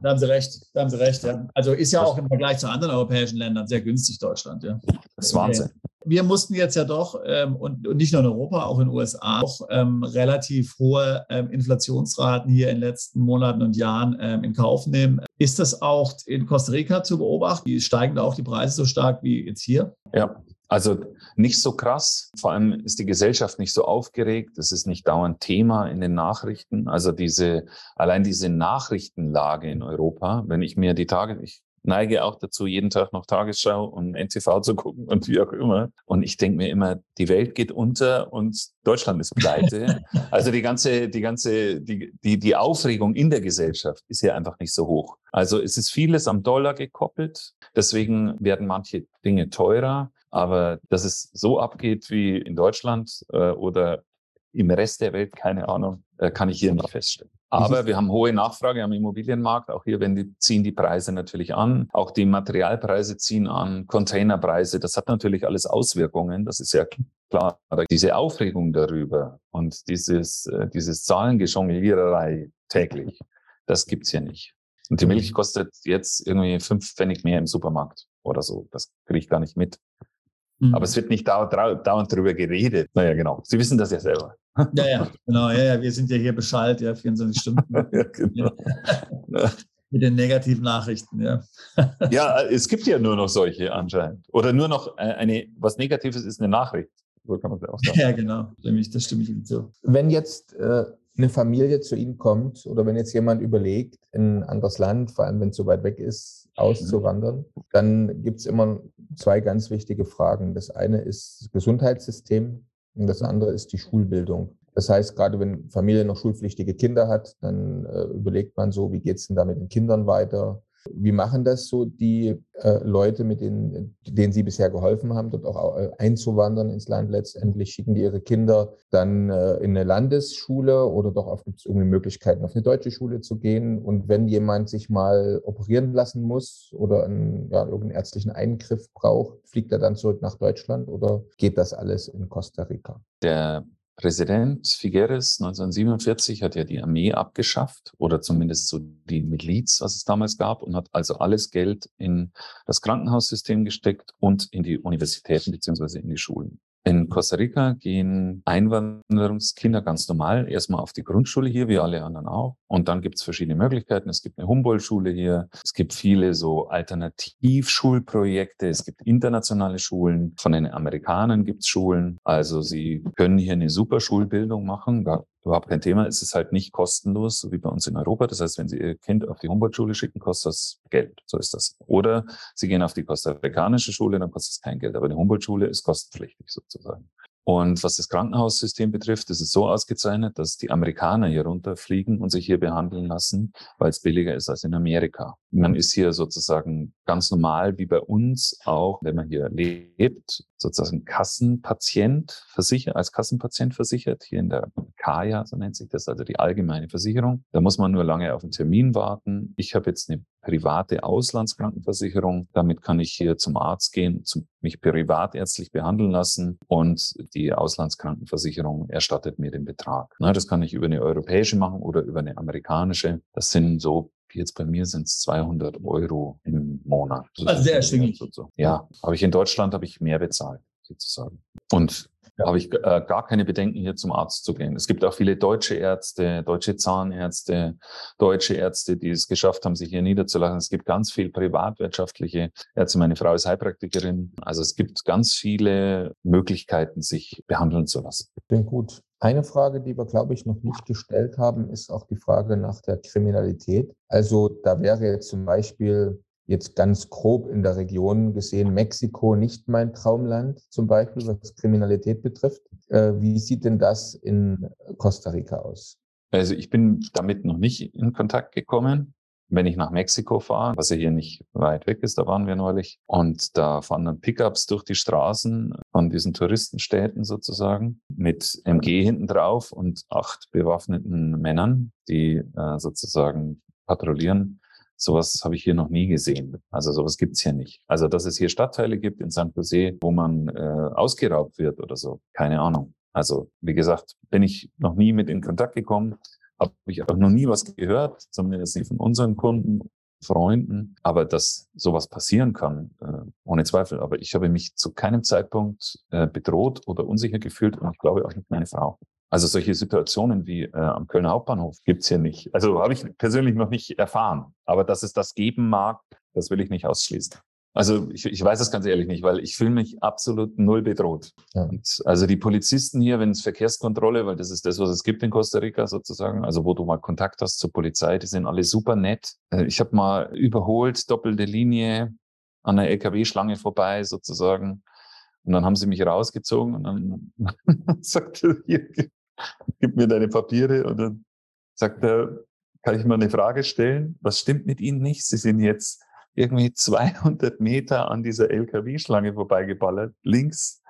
Da haben Sie recht, da haben Sie recht. Ja. Also ist ja auch im Vergleich zu anderen europäischen Ländern sehr günstig Deutschland. Ja. Das ist Wahnsinn wir mussten jetzt ja doch, ähm, und, und, nicht nur in Europa, auch in den USA, auch ähm, relativ hohe ähm, Inflationsraten hier in den letzten Monaten und Jahren ähm, in Kauf nehmen. Ist das auch in Costa Rica zu beobachten? Die steigen da auch die Preise so stark wie jetzt hier? Ja, also nicht so krass. Vor allem ist die Gesellschaft nicht so aufgeregt. Es ist nicht dauernd Thema in den Nachrichten. Also diese, allein diese Nachrichtenlage in Europa, wenn ich mir die Tage, ich neige auch dazu, jeden Tag noch Tagesschau und NTV zu gucken und wie auch immer. Und ich denke mir immer, die Welt geht unter und Deutschland ist pleite. also die ganze, die ganze, die, die, die Aufregung in der Gesellschaft ist ja einfach nicht so hoch. Also es ist vieles am Dollar gekoppelt. Deswegen werden manche Dinge teurer. Aber dass es so abgeht wie in Deutschland äh, oder im Rest der Welt, keine Ahnung, äh, kann ich hier nicht feststellen. Aber wir haben hohe Nachfrage am Immobilienmarkt. Auch hier wenn die, ziehen die Preise natürlich an. Auch die Materialpreise ziehen an, Containerpreise. Das hat natürlich alles Auswirkungen. Das ist ja klar. Aber diese Aufregung darüber und dieses, äh, dieses Zahlengejongliererei täglich, das gibt's hier nicht. Und die Milch mhm. kostet jetzt irgendwie fünf Pfennig mehr im Supermarkt oder so. Das kriege ich gar nicht mit. Mhm. Aber es wird nicht dauernd, dauernd darüber geredet. Naja, genau. Sie wissen das ja selber. Ja, ja, genau. Ja, ja. Wir sind ja hier Bescheid, ja, 24 Stunden. ja, genau. Mit den negativen Nachrichten, ja. ja, es gibt ja nur noch solche anscheinend. Oder nur noch äh, eine, was Negatives ist eine Nachricht. So kann man es ja auch sagen. Ja, genau. Das stimme ich Ihnen zu. Wenn jetzt äh, eine Familie zu Ihnen kommt oder wenn jetzt jemand überlegt, in ein anderes Land, vor allem wenn es so weit weg ist, auszuwandern, dann gibt es immer zwei ganz wichtige Fragen. Das eine ist das Gesundheitssystem und das andere ist die Schulbildung. Das heißt, gerade wenn Familie noch schulpflichtige Kinder hat, dann äh, überlegt man so, wie geht es denn da mit den Kindern weiter? Wie machen das so die äh, Leute, mit denen, denen Sie bisher geholfen haben, dort auch äh, einzuwandern ins Land? Letztendlich schicken die ihre Kinder dann äh, in eine Landesschule oder doch gibt es irgendwie Möglichkeiten, auf eine deutsche Schule zu gehen? Und wenn jemand sich mal operieren lassen muss oder einen, ja, irgendeinen ärztlichen Eingriff braucht, fliegt er dann zurück nach Deutschland oder geht das alles in Costa Rica? Der Präsident Figueres 1947 hat ja die Armee abgeschafft oder zumindest so die Miliz, was es damals gab, und hat also alles Geld in das Krankenhaussystem gesteckt und in die Universitäten beziehungsweise in die Schulen. In Costa Rica gehen Einwanderungskinder ganz normal erstmal auf die Grundschule hier, wie alle anderen auch. Und dann gibt es verschiedene Möglichkeiten. Es gibt eine Humboldt-Schule hier. Es gibt viele so Alternativschulprojekte. Es gibt internationale Schulen. Von den Amerikanern gibt es Schulen. Also sie können hier eine super Schulbildung machen. Gar überhaupt kein Thema. Es ist halt nicht kostenlos, so wie bei uns in Europa. Das heißt, wenn Sie Ihr Kind auf die Humboldt-Schule schicken, kostet das Geld. So ist das. Oder Sie gehen auf die kostarikanische Schule, dann kostet es kein Geld. Aber die Humboldt-Schule ist kostenpflichtig sozusagen. Und was das Krankenhaussystem betrifft, ist es so ausgezeichnet, dass die Amerikaner hier runterfliegen und sich hier behandeln lassen, weil es billiger ist als in Amerika. Man ist hier sozusagen ganz normal wie bei uns auch, wenn man hier lebt, sozusagen Kassenpatient versichert, als Kassenpatient versichert, hier in der Kaya, so nennt sich das, also die allgemeine Versicherung. Da muss man nur lange auf einen Termin warten. Ich habe jetzt eine private Auslandskrankenversicherung. Damit kann ich hier zum Arzt gehen, mich privatärztlich behandeln lassen und die Auslandskrankenversicherung erstattet mir den Betrag. Na, das kann ich über eine europäische machen oder über eine amerikanische. Das sind so Jetzt bei mir sind es 200 Euro im Monat. Also sehr erschwinglich. So. Ja, habe ich in Deutschland habe ich mehr bezahlt sozusagen. Und ja. habe ich äh, gar keine Bedenken, hier zum Arzt zu gehen. Es gibt auch viele deutsche Ärzte, deutsche Zahnärzte, deutsche Ärzte, die es geschafft haben, sich hier niederzulassen. Es gibt ganz viel privatwirtschaftliche Ärzte. Meine Frau ist Heilpraktikerin. Also es gibt ganz viele Möglichkeiten, sich behandeln zu lassen. Klingt gut. Eine Frage, die wir, glaube ich, noch nicht gestellt haben, ist auch die Frage nach der Kriminalität. Also da wäre jetzt zum Beispiel jetzt ganz grob in der Region gesehen Mexiko nicht mein Traumland, zum Beispiel was Kriminalität betrifft. Äh, wie sieht denn das in Costa Rica aus? Also ich bin damit noch nicht in Kontakt gekommen. Wenn ich nach Mexiko fahre, was ja hier nicht weit weg ist, da waren wir neulich, und da fahren dann Pickups durch die Straßen von diesen Touristenstädten sozusagen mit MG hinten drauf und acht bewaffneten Männern, die äh, sozusagen patrouillieren Sowas habe ich hier noch nie gesehen. Also sowas gibt's hier nicht. Also dass es hier Stadtteile gibt in San Jose, wo man äh, ausgeraubt wird oder so, keine Ahnung. Also wie gesagt, bin ich noch nie mit in Kontakt gekommen, habe ich auch noch nie was gehört, zumindest nicht von unseren Kunden, Freunden. Aber dass sowas passieren kann, äh, ohne Zweifel. Aber ich habe mich zu keinem Zeitpunkt äh, bedroht oder unsicher gefühlt und ich glaube auch nicht meine Frau. Also solche Situationen wie äh, am Kölner Hauptbahnhof gibt's hier nicht. Also habe ich persönlich noch nicht erfahren. Aber dass es das geben mag, das will ich nicht ausschließen. Also ich, ich weiß es ganz ehrlich nicht, weil ich fühle mich absolut null bedroht. Ja. Und also die Polizisten hier, wenn es Verkehrskontrolle, weil das ist das, was es gibt in Costa Rica sozusagen, also wo du mal Kontakt hast zur Polizei, die sind alle super nett. Äh, ich habe mal überholt, doppelte Linie an der LKW-Schlange vorbei sozusagen. Und dann haben sie mich rausgezogen und dann sagte hier, gib mir deine Papiere und dann sagt er, kann ich mal eine Frage stellen? Was stimmt mit Ihnen nicht? Sie sind jetzt irgendwie 200 Meter an dieser LKW-Schlange vorbeigeballert, links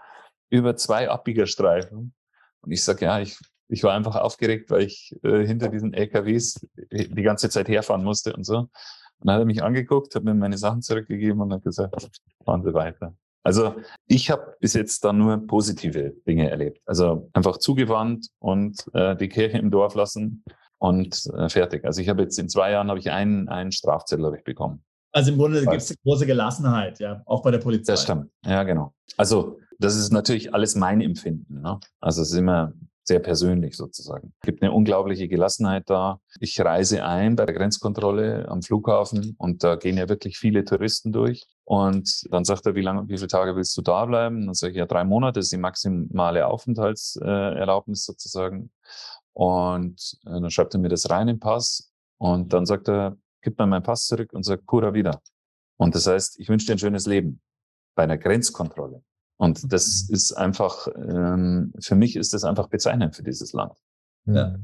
über zwei Abbiegerstreifen. Und ich sage, ja, ich, ich war einfach aufgeregt, weil ich äh, hinter diesen LKWs die ganze Zeit herfahren musste und so. Und dann hat er mich angeguckt, hat mir meine Sachen zurückgegeben und hat gesagt, fahren Sie weiter. Also ich habe bis jetzt da nur positive Dinge erlebt. Also einfach zugewandt und äh, die Kirche im Dorf lassen und äh, fertig. Also ich habe jetzt in zwei Jahren habe ich einen, einen Strafzettel habe ich bekommen. Also im Grunde gibt es eine große Gelassenheit, ja, auch bei der Polizei. Das stimmt, ja genau. Also das ist natürlich alles mein Empfinden. Ne? Also es ist immer sehr persönlich sozusagen. Es gibt eine unglaubliche Gelassenheit da. Ich reise ein bei der Grenzkontrolle am Flughafen und da gehen ja wirklich viele Touristen durch. Und dann sagt er, wie lange, wie viele Tage willst du da bleiben? Dann sage ich, ja, drei Monate ist die maximale Aufenthaltserlaubnis sozusagen. Und äh, dann schreibt er mir das rein im Pass. Und dann sagt er, gib mir meinen Pass zurück und sagt, pura wieder. Und das heißt, ich wünsche dir ein schönes Leben bei einer Grenzkontrolle. Und das mhm. ist einfach, ähm, für mich ist das einfach bezeichnend für dieses Land. Ja.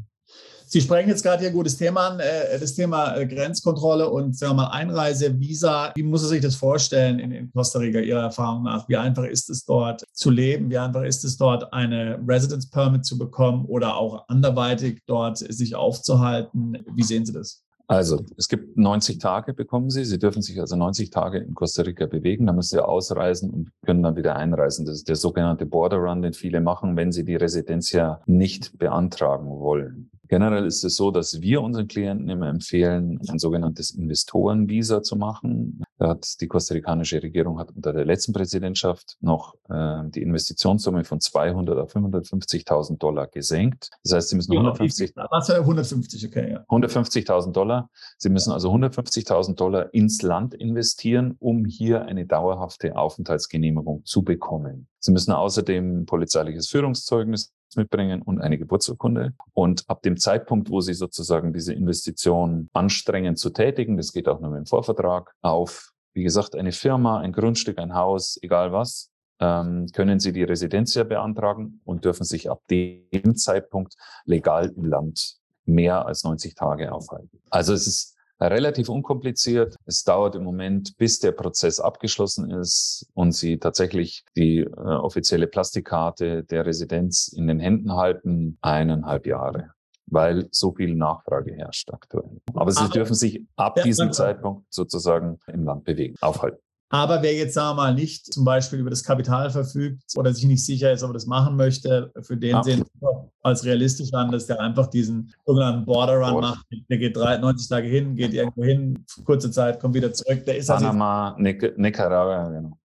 Sie sprechen jetzt gerade hier ein gutes Thema an, äh, das Thema äh, Grenzkontrolle und sagen wir mal Einreise, Visa. Wie muss er sich das vorstellen in, in, Costa Rica, Ihrer Erfahrung nach? Wie einfach ist es dort zu leben? Wie einfach ist es dort, eine Residence Permit zu bekommen oder auch anderweitig dort sich aufzuhalten? Wie sehen Sie das? Also, es gibt 90 Tage bekommen Sie. Sie dürfen sich also 90 Tage in Costa Rica bewegen. Dann müssen Sie ausreisen und können dann wieder einreisen. Das ist der sogenannte Border Run, den viele machen, wenn sie die Residenz ja nicht beantragen wollen. Generell ist es so, dass wir unseren Klienten immer empfehlen, ein sogenanntes Investorenvisa zu machen. Da hat die kostarikanische Regierung hat unter der letzten Präsidentschaft noch äh, die Investitionssumme von 200 auf 550.000 Dollar gesenkt. Das heißt, sie müssen ja, 150, was 150, okay, ja. 150.000 Dollar. Sie müssen also 150.000 Dollar ins Land investieren, um hier eine dauerhafte Aufenthaltsgenehmigung zu bekommen. Sie müssen außerdem polizeiliches Führungszeugnis mitbringen und eine Geburtsurkunde. Und ab dem Zeitpunkt, wo Sie sozusagen diese Investition anstrengen zu tätigen, das geht auch nur mit dem Vorvertrag, auf, wie gesagt, eine Firma, ein Grundstück, ein Haus, egal was, ähm, können Sie die Residenz beantragen und dürfen sich ab dem Zeitpunkt legal im Land mehr als 90 Tage aufhalten. Also es ist relativ unkompliziert. Es dauert im Moment, bis der Prozess abgeschlossen ist und Sie tatsächlich die äh, offizielle Plastikkarte der Residenz in den Händen halten, eineinhalb Jahre weil so viel Nachfrage herrscht aktuell. Aber sie Aber, dürfen sich ab ja, diesem Zeitpunkt sozusagen im Land bewegen, aufhalten. Aber wer jetzt, sagen wir mal, nicht zum Beispiel über das Kapital verfügt oder sich nicht sicher ist, ob er das machen möchte, für den ja. sehen wir als realistisch an, dass der einfach diesen sogenannten Border Run Border. macht. Der geht 90 Tage hin, geht irgendwo hin, kurze Zeit, kommt wieder zurück. Der ist also Panama, also Nicaragua, genau.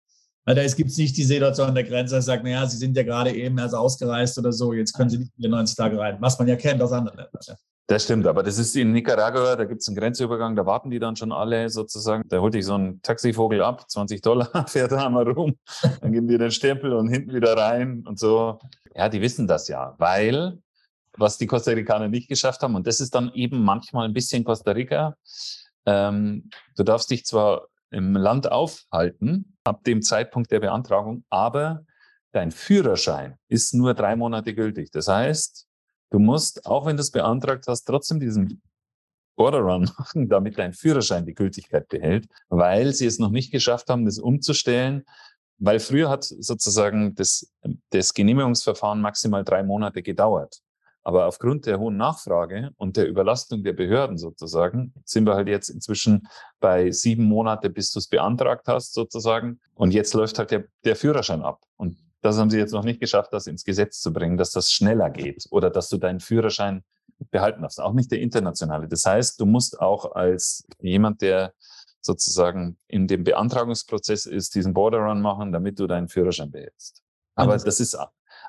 Weil da gibt es nicht die Situation an der Grenze, dass sagt, naja, Sie sind ja gerade eben erst ausgereist oder so, jetzt können Sie nicht wieder 90 Tage rein, was man ja kennt aus anderen Ländern. Das stimmt, aber das ist in Nicaragua, da gibt es einen Grenzübergang, da warten die dann schon alle sozusagen. Da holt dich so ein Taxivogel ab, 20 Dollar, fährt da einmal rum, dann geben die den Stempel und hinten wieder rein und so. Ja, die wissen das ja, weil was die Costa Ricaner nicht geschafft haben, und das ist dann eben manchmal ein bisschen Costa Rica, ähm, du darfst dich zwar im Land aufhalten, ab dem Zeitpunkt der Beantragung, aber dein Führerschein ist nur drei Monate gültig. Das heißt, Du musst, auch wenn du es beantragt hast, trotzdem diesen Border Run machen, damit dein Führerschein die Gültigkeit behält, weil sie es noch nicht geschafft haben, das umzustellen. Weil früher hat sozusagen das, das Genehmigungsverfahren maximal drei Monate gedauert. Aber aufgrund der hohen Nachfrage und der Überlastung der Behörden sozusagen sind wir halt jetzt inzwischen bei sieben Monate, bis du es beantragt hast sozusagen. Und jetzt läuft halt der, der Führerschein ab. Und das haben sie jetzt noch nicht geschafft, das ins Gesetz zu bringen, dass das schneller geht oder dass du deinen Führerschein behalten darfst. Auch nicht der internationale. Das heißt, du musst auch als jemand, der sozusagen in dem Beantragungsprozess ist, diesen Border Run machen, damit du deinen Führerschein behältst. Aber das ist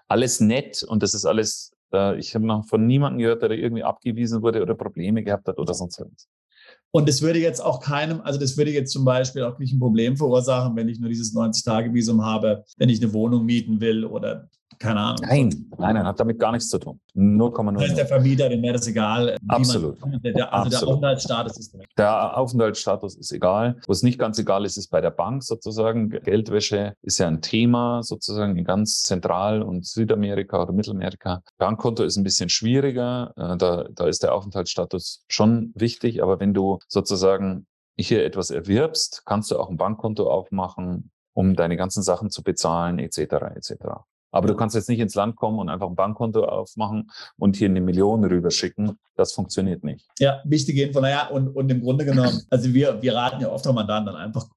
alles nett und das ist alles, äh, ich habe noch von niemandem gehört, der irgendwie abgewiesen wurde oder Probleme gehabt hat oder sonst was. Und es würde jetzt auch keinem, also das würde jetzt zum Beispiel auch nicht ein Problem verursachen, wenn ich nur dieses 90-Tage-Visum habe, wenn ich eine Wohnung mieten will oder keine Ahnung. Nein, nein, nein, hat damit gar nichts zu tun. 0,0. Das heißt, der Vermieter, dem wäre das egal. Absolut. Man, der, also Absolut. der Aufenthaltsstatus ist direkt. Der Aufenthaltsstatus ist egal. Wo es nicht ganz egal ist, ist bei der Bank sozusagen. Geldwäsche ist ja ein Thema sozusagen in ganz Zentral- und Südamerika oder Mittelamerika. Bankkonto ist ein bisschen schwieriger. Äh, da, da ist der Aufenthaltsstatus schon wichtig. Aber wenn du sozusagen hier etwas erwirbst, kannst du auch ein Bankkonto aufmachen, um deine ganzen Sachen zu bezahlen, etc. etc. Aber du kannst jetzt nicht ins Land kommen und einfach ein Bankkonto aufmachen und hier eine Million rüberschicken. Das funktioniert nicht. Ja, wichtige Info. Naja, und, und im Grunde genommen, also wir, wir raten ja oft auch Mandanten dann einfach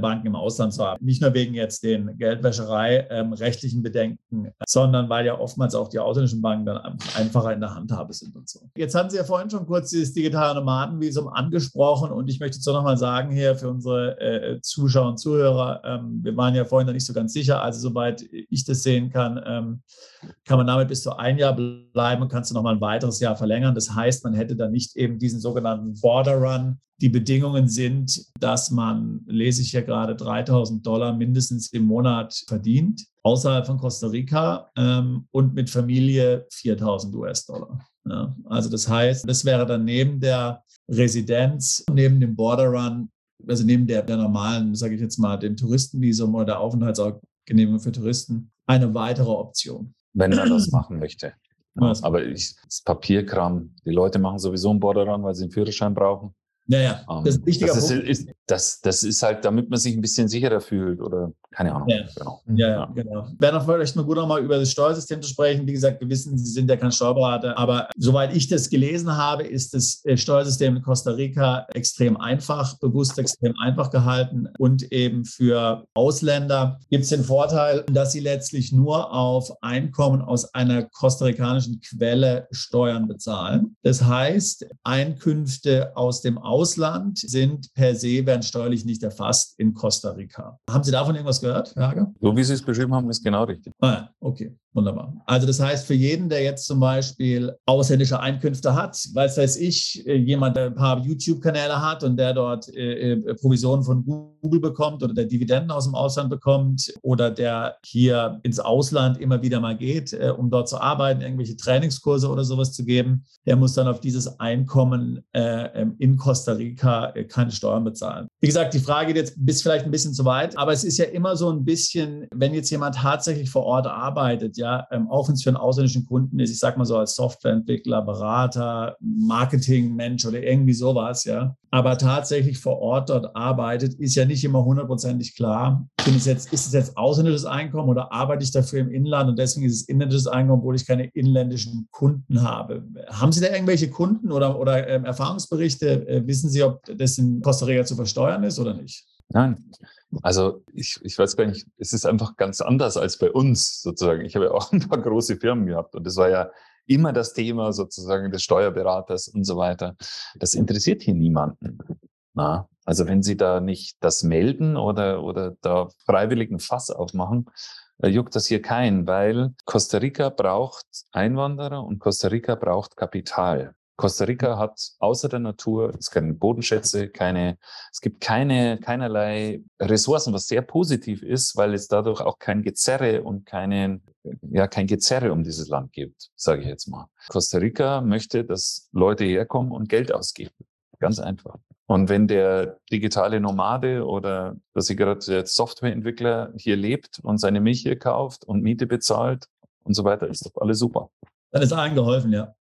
Banken im Ausland zu haben. Nicht nur wegen jetzt den Geldwäscherei ähm, rechtlichen Bedenken, sondern weil ja oftmals auch die ausländischen Banken dann einfacher in der Handhabe sind und so. Jetzt hatten Sie ja vorhin schon kurz dieses digitale Nomadenvisum angesprochen und ich möchte jetzt noch mal sagen hier für unsere äh, Zuschauer und Zuhörer, ähm, wir waren ja vorhin noch nicht so ganz sicher, also soweit ich das sehen kann, ähm, kann man damit bis zu ein Jahr bleiben und kannst du noch mal ein weiteres Jahr verlängern. Das heißt, man hätte dann nicht eben diesen sogenannten Border Run, die Bedingungen sind, dass man, lese ich ja gerade, 3000 Dollar mindestens im Monat verdient, außerhalb von Costa Rica ähm, und mit Familie 4000 US-Dollar. Ja, also das heißt, das wäre dann neben der Residenz, neben dem Border Run, also neben der, der normalen, sage ich jetzt mal, dem Touristenvisum oder der Aufenthaltsgenehmigung für Touristen, eine weitere Option. Wenn man das machen möchte. Aber ich, das Papierkram, die Leute machen sowieso einen Border Run, weil sie einen Führerschein brauchen. Naja, um, das ist ein wichtiger das Punkt. Ist, ist, das, das ist halt, damit man sich ein bisschen sicherer fühlt oder keine Ahnung. Ja, genau. Ja, ja, genau. Wäre noch vielleicht mal gut, nochmal über das Steuersystem zu sprechen. Wie gesagt, wir wissen, Sie sind ja kein Steuerberater, aber soweit ich das gelesen habe, ist das äh, Steuersystem in Costa Rica extrem einfach, bewusst extrem einfach gehalten und eben für Ausländer gibt es den Vorteil, dass sie letztlich nur auf Einkommen aus einer kostarikanischen Quelle Steuern bezahlen. Das heißt, Einkünfte aus dem Ausland sind per se, werden steuerlich nicht erfasst in Costa Rica. Haben Sie davon irgendwas gehört, Herr So wie Sie es beschrieben haben, ist genau richtig. Ah, okay. Wunderbar. Also das heißt, für jeden, der jetzt zum Beispiel ausländische Einkünfte hat, weiß weiß ich, äh, jemand, der ein paar YouTube-Kanäle hat und der dort äh, äh, Provisionen von Google bekommt oder der Dividenden aus dem Ausland bekommt oder der hier ins Ausland immer wieder mal geht, äh, um dort zu arbeiten, irgendwelche Trainingskurse oder sowas zu geben, der muss dann auf dieses Einkommen äh, ähm, in Costa Rica äh, keine Steuern bezahlen. Wie gesagt, die Frage geht jetzt bis vielleicht ein bisschen zu weit, aber es ist ja immer so ein bisschen, wenn jetzt jemand tatsächlich vor Ort arbeitet, ja, ähm, auch wenn es für einen ausländischen Kunden ist, ich sag mal so als Softwareentwickler, Berater, Marketingmensch oder irgendwie sowas, ja, aber tatsächlich vor Ort dort arbeitet, ist ja nicht immer hundertprozentig klar, bin ich jetzt, ist es jetzt ausländisches Einkommen oder arbeite ich dafür im Inland und deswegen ist es inländisches Einkommen, obwohl ich keine inländischen Kunden habe. Haben Sie da irgendwelche Kunden oder, oder ähm, Erfahrungsberichte? Äh, wissen Sie, ob das in Costa Rica zu versteuern ist oder nicht? Nein. Also ich, ich weiß gar nicht, es ist einfach ganz anders als bei uns sozusagen. Ich habe ja auch ein paar große Firmen gehabt und das war ja immer das Thema sozusagen des Steuerberaters und so weiter. Das interessiert hier niemanden. Na, also wenn Sie da nicht das melden oder, oder da freiwilligen Fass aufmachen, äh, juckt das hier keinen, weil Costa Rica braucht Einwanderer und Costa Rica braucht Kapital. Costa Rica hat außer der Natur, es keine Bodenschätze, keine, es gibt keine, keinerlei Ressourcen, was sehr positiv ist, weil es dadurch auch kein Gezerre und keine, ja, kein Gezerre um dieses Land gibt, sage ich jetzt mal. Costa Rica möchte, dass Leute herkommen und Geld ausgeben. Ganz einfach. Und wenn der digitale Nomade oder dass ich gerade jetzt Softwareentwickler hier lebt und seine Milch hier kauft und Miete bezahlt und so weiter, ist doch alles super. Dann ist allen geholfen, ja.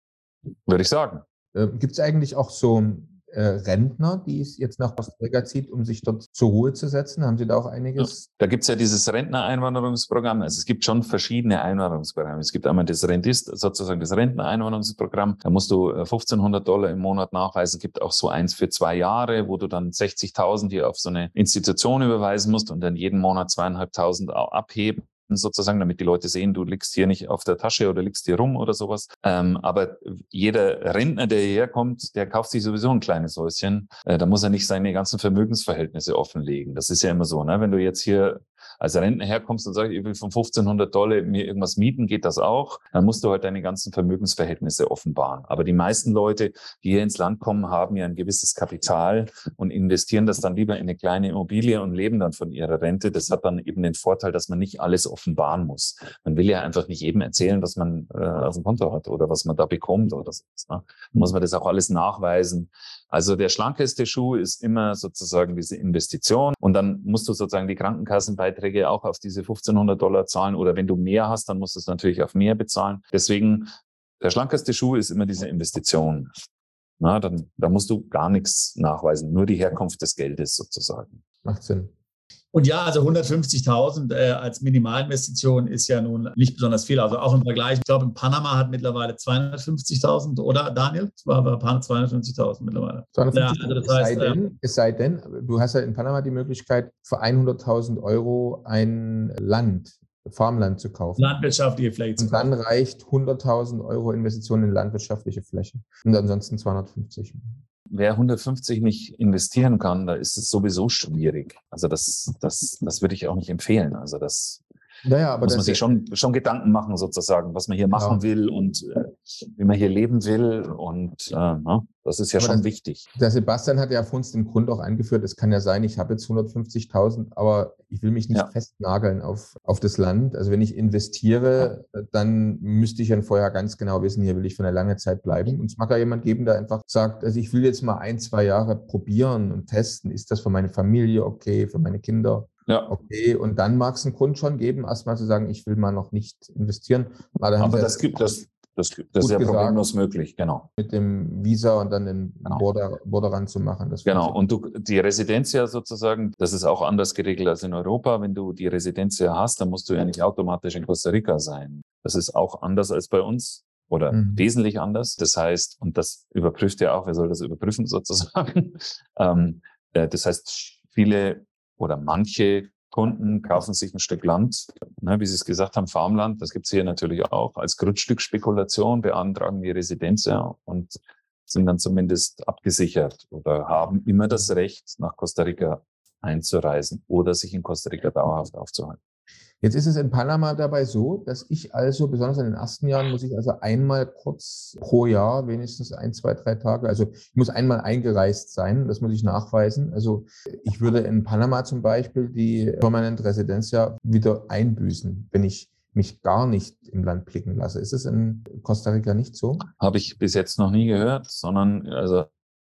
Würde ich sagen. Ähm, Gibt es eigentlich auch so äh, Rentner, die es jetzt nach Costa Rica zieht, um sich dort zur Ruhe zu setzen? Haben Sie da auch einiges? Da gibt es ja dieses Rentnereinwanderungsprogramm. Also es gibt schon verschiedene Einwanderungsprogramme. Es gibt einmal das Rentist, sozusagen das Rentnereinwanderungsprogramm. Da musst du 1500 äh, Dollar im Monat nachweisen. Es gibt auch so eins für zwei Jahre, wo du dann 60.000 hier auf so eine Institution überweisen musst und dann jeden Monat zweieinhalbtausend abheben sozusagen, damit die Leute sehen, du liegst hier nicht auf der Tasche oder liegst hier rum oder sowas. Ähm, aber jeder Rentner, der hierher kommt, der kauft sich sowieso ein kleines Häuschen. Äh, da muss er nicht seine ganzen Vermögensverhältnisse offenlegen. Das ist ja immer so, ne? Wenn du jetzt hier als Rentner herkommst und sagst, ich will von 1500 Dollar mir irgendwas mieten, geht das auch, dann musst du halt deine ganzen Vermögensverhältnisse offenbaren. Aber die meisten Leute, die hier ins Land kommen, haben ja ein gewisses Kapital und investieren das dann lieber in eine kleine Immobilie und leben dann von ihrer Rente. Das hat dann eben den Vorteil, dass man nicht alles offenbaren muss. Man will ja einfach nicht jedem erzählen, was man äh, auf dem Konto hat oder was man da bekommt oder so. Ne? muss man das auch alles nachweisen. Also der schlankeste Schuh ist immer sozusagen diese Investition und dann musst du sozusagen die Krankenkassenbeiträge auch auf diese 1500 Dollar zahlen oder wenn du mehr hast, dann musst du es natürlich auf mehr bezahlen. Deswegen der schlankeste Schuh ist immer diese Investition. Na, dann, da musst du gar nichts nachweisen, nur die Herkunft des Geldes sozusagen. Macht Sinn. Und ja, also 150.000 äh, als Minimalinvestition ist ja nun nicht besonders viel. Also auch im Vergleich, ich glaube, in Panama hat mittlerweile 250.000, oder Daniel? Es war bei 250.000 mittlerweile. 250 ja, also das heißt, sei denn, äh, es sei denn, du hast ja in Panama die Möglichkeit, für 100.000 Euro ein Land Farmland zu kaufen. Landwirtschaftliche Fläche. Und dann reicht 100.000 Euro Investition in landwirtschaftliche Fläche. Und ansonsten 250 wer 150 nicht investieren kann, da ist es sowieso schwierig. Also das, das, das würde ich auch nicht empfehlen. Also das naja, aber muss man sich schon, schon Gedanken machen, sozusagen, was man hier machen ja. will und äh, wie man hier leben will. Und äh, na, das ist ja aber schon das, wichtig. Der Sebastian hat ja vor uns den Grund auch angeführt, es kann ja sein, ich habe jetzt 150.000, aber ich will mich nicht ja. festnageln auf, auf das Land. Also wenn ich investiere, ja. dann müsste ich ja vorher ganz genau wissen, hier will ich für eine lange Zeit bleiben. Und es mag ja jemand geben, der einfach sagt, also ich will jetzt mal ein, zwei Jahre probieren und testen, ist das für meine Familie okay, für meine Kinder ja. Okay, und dann mag es einen Grund schon geben, erstmal zu sagen, ich will mal noch nicht investieren. Aber das gibt das, das, das ist ja problemlos möglich, genau. Mit dem Visa und dann den genau. Border, Border zu machen. genau, und du, die Residenz ja sozusagen, das ist auch anders geregelt als in Europa. Wenn du die Residenz ja hast, dann musst du ja nicht automatisch in Costa Rica sein. Das ist auch anders als bei uns oder mhm. wesentlich anders. Das heißt, und das überprüft ja auch, wer soll das überprüfen sozusagen? ähm, äh, das heißt, viele oder manche Kunden kaufen sich ein Stück Land, ne, wie Sie es gesagt haben, Farmland, das gibt es hier natürlich auch, als Grundstückspekulation, beantragen die Residenz ja, und sind dann zumindest abgesichert oder haben immer das Recht, nach Costa Rica einzureisen oder sich in Costa Rica dauerhaft aufzuhalten. Jetzt ist es in Panama dabei so, dass ich also, besonders in den ersten Jahren, muss ich also einmal kurz pro Jahr, wenigstens ein, zwei, drei Tage, also ich muss einmal eingereist sein, das muss ich nachweisen. Also ich würde in Panama zum Beispiel die permanente Residenz ja wieder einbüßen, wenn ich mich gar nicht im Land blicken lasse. Ist es in Costa Rica nicht so? Habe ich bis jetzt noch nie gehört, sondern also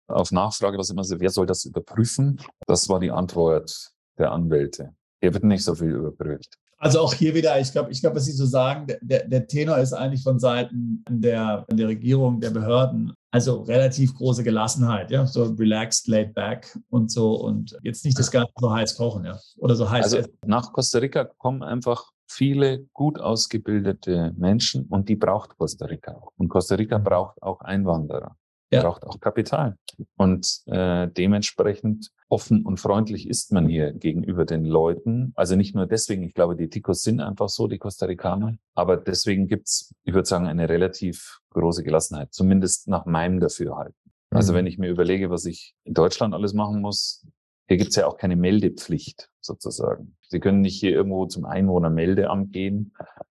auf Nachfrage, was immer so, wer soll das überprüfen? Das war die Antwort der Anwälte. Hier wird nicht so viel überprüft. Also auch hier wieder, ich glaube, ich glaube, was Sie so sagen, der, der Tenor ist eigentlich von Seiten der, der Regierung, der Behörden, also relativ große Gelassenheit, ja, so relaxed, laid back und so und jetzt nicht das Ganze so heiß kochen, ja, oder so heiß. Also nach Costa Rica kommen einfach viele gut ausgebildete Menschen und die braucht Costa Rica auch. Und Costa Rica braucht auch Einwanderer, ja. braucht auch Kapital. Und äh, dementsprechend offen und freundlich ist man hier gegenüber den Leuten. Also nicht nur deswegen, ich glaube, die Ticos sind einfach so, die Costa Ricaner, aber deswegen gibt's, ich würde sagen, eine relativ große Gelassenheit, zumindest nach meinem Dafürhalten. Also mhm. wenn ich mir überlege, was ich in Deutschland alles machen muss, hier gibt's ja auch keine Meldepflicht sozusagen. Sie können nicht hier irgendwo zum Einwohnermeldeamt gehen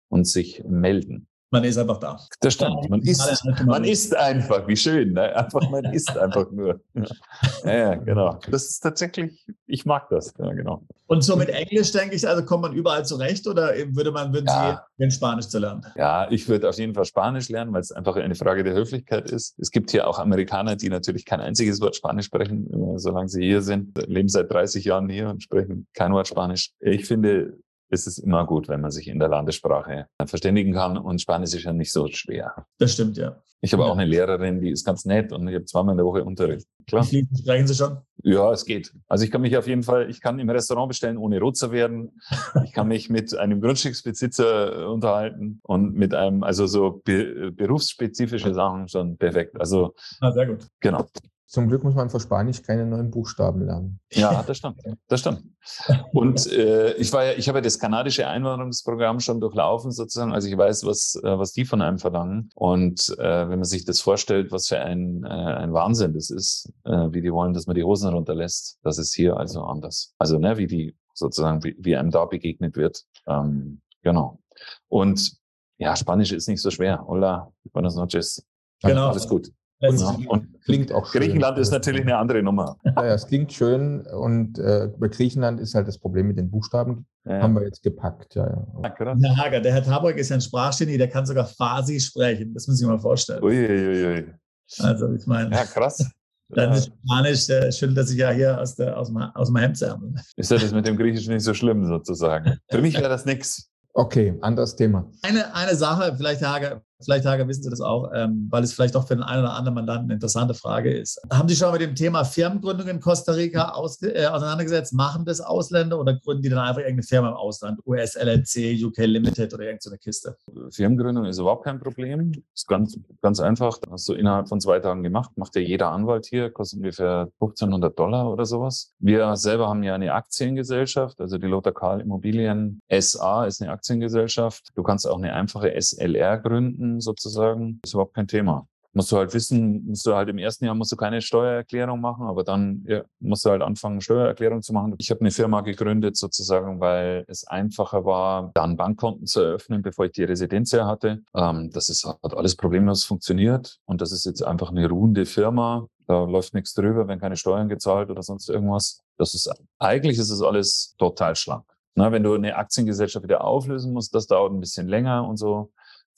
und sich melden. Man ist einfach da. Das stimmt. Man ist, man ist einfach, wie schön. Ne? Einfach, man ist einfach nur. Ja, ja, genau. Das ist tatsächlich, ich mag das. Ja, genau. Und so mit Englisch, denke ich, also kommt man überall zurecht oder würde man, würden ja. Sie Spanisch zu lernen? Ja, ich würde auf jeden Fall Spanisch lernen, weil es einfach eine Frage der Höflichkeit ist. Es gibt hier auch Amerikaner, die natürlich kein einziges Wort Spanisch sprechen, solange sie hier sind, leben seit 30 Jahren hier und sprechen kein Wort Spanisch. Ich finde, ist es immer gut, wenn man sich in der Landessprache verständigen kann. Und Spanisch ist ja nicht so schwer. Das stimmt, ja. Ich habe ja. auch eine Lehrerin, die ist ganz nett und ich habe zweimal in der Woche Unterricht. Klar. Sprechen Sie schon? Ja, es geht. Also ich kann mich auf jeden Fall, ich kann im Restaurant bestellen, ohne rot zu werden. Ich kann mich mit einem Grundstücksbesitzer unterhalten und mit einem, also so be berufsspezifische Sachen schon perfekt. Also. Ah, sehr gut. Genau. Zum Glück muss man für Spanisch keine neuen Buchstaben lernen. Ja, das stimmt. Das stimmt. Und äh, ich war ja, ich habe ja das kanadische Einwanderungsprogramm schon durchlaufen sozusagen, also ich weiß, was äh, was die von einem verlangen. Und äh, wenn man sich das vorstellt, was für ein äh, ein Wahnsinn das ist, äh, wie die wollen, dass man die Hosen runterlässt, das ist hier also anders. Also ne, wie die sozusagen wie, wie einem da begegnet wird. Ähm, genau. Und ja, Spanisch ist nicht so schwer. Hola, buenas noches. Genau. Alles gut. Und, und klingt auch schön. Griechenland ist natürlich eine andere Nummer. Ja, ja es klingt schön und äh, bei Griechenland ist halt das Problem mit den Buchstaben. Ja. Haben wir jetzt gepackt, ja, ja. Herr Hager, der Herr Taborg ist ja ein Sprachgenie, der kann sogar Farsi sprechen. Das muss ich mir mal vorstellen. Uiuiui. Ui, ui. Also, ich meine. Ja, krass. Dann ist Spanisch, äh, schüttelt er sich ja hier aus, der, aus, dem, aus dem Hemdsärmel. Ist ja das mit dem Griechischen nicht so schlimm, sozusagen. Für mich wäre das nichts. Okay, anderes Thema. Eine, eine Sache, vielleicht Herr Hager, Vielleicht, Hager, wissen Sie das auch, ähm, weil es vielleicht auch für den einen oder anderen Mandanten eine interessante Frage ist. Haben Sie schon mit dem Thema Firmengründung in Costa Rica aus, äh, auseinandergesetzt? Machen das Ausländer oder gründen die dann einfach irgendeine Firma im Ausland? US, LLC, UK Limited oder irgendeine Kiste? Firmengründung ist überhaupt kein Problem. Ist ganz, ganz einfach. Das hast du innerhalb von zwei Tagen gemacht. Macht ja jeder Anwalt hier. Kostet ungefähr 1500 Dollar oder sowas. Wir selber haben ja eine Aktiengesellschaft. Also die Lothar Karl Immobilien SA ist eine Aktiengesellschaft. Du kannst auch eine einfache SLR gründen sozusagen, ist überhaupt kein Thema. Musst du halt wissen, musst du halt im ersten Jahr musst du keine Steuererklärung machen, aber dann ja, musst du halt anfangen, Steuererklärung zu machen. Ich habe eine Firma gegründet sozusagen, weil es einfacher war, dann Bankkonten zu eröffnen, bevor ich die Residenz hier hatte. Ähm, das ist, hat alles problemlos funktioniert und das ist jetzt einfach eine ruhende Firma. Da läuft nichts drüber, wenn keine Steuern gezahlt oder sonst irgendwas. Das ist, eigentlich ist es alles total schlank. Na, wenn du eine Aktiengesellschaft wieder auflösen musst, das dauert ein bisschen länger und so.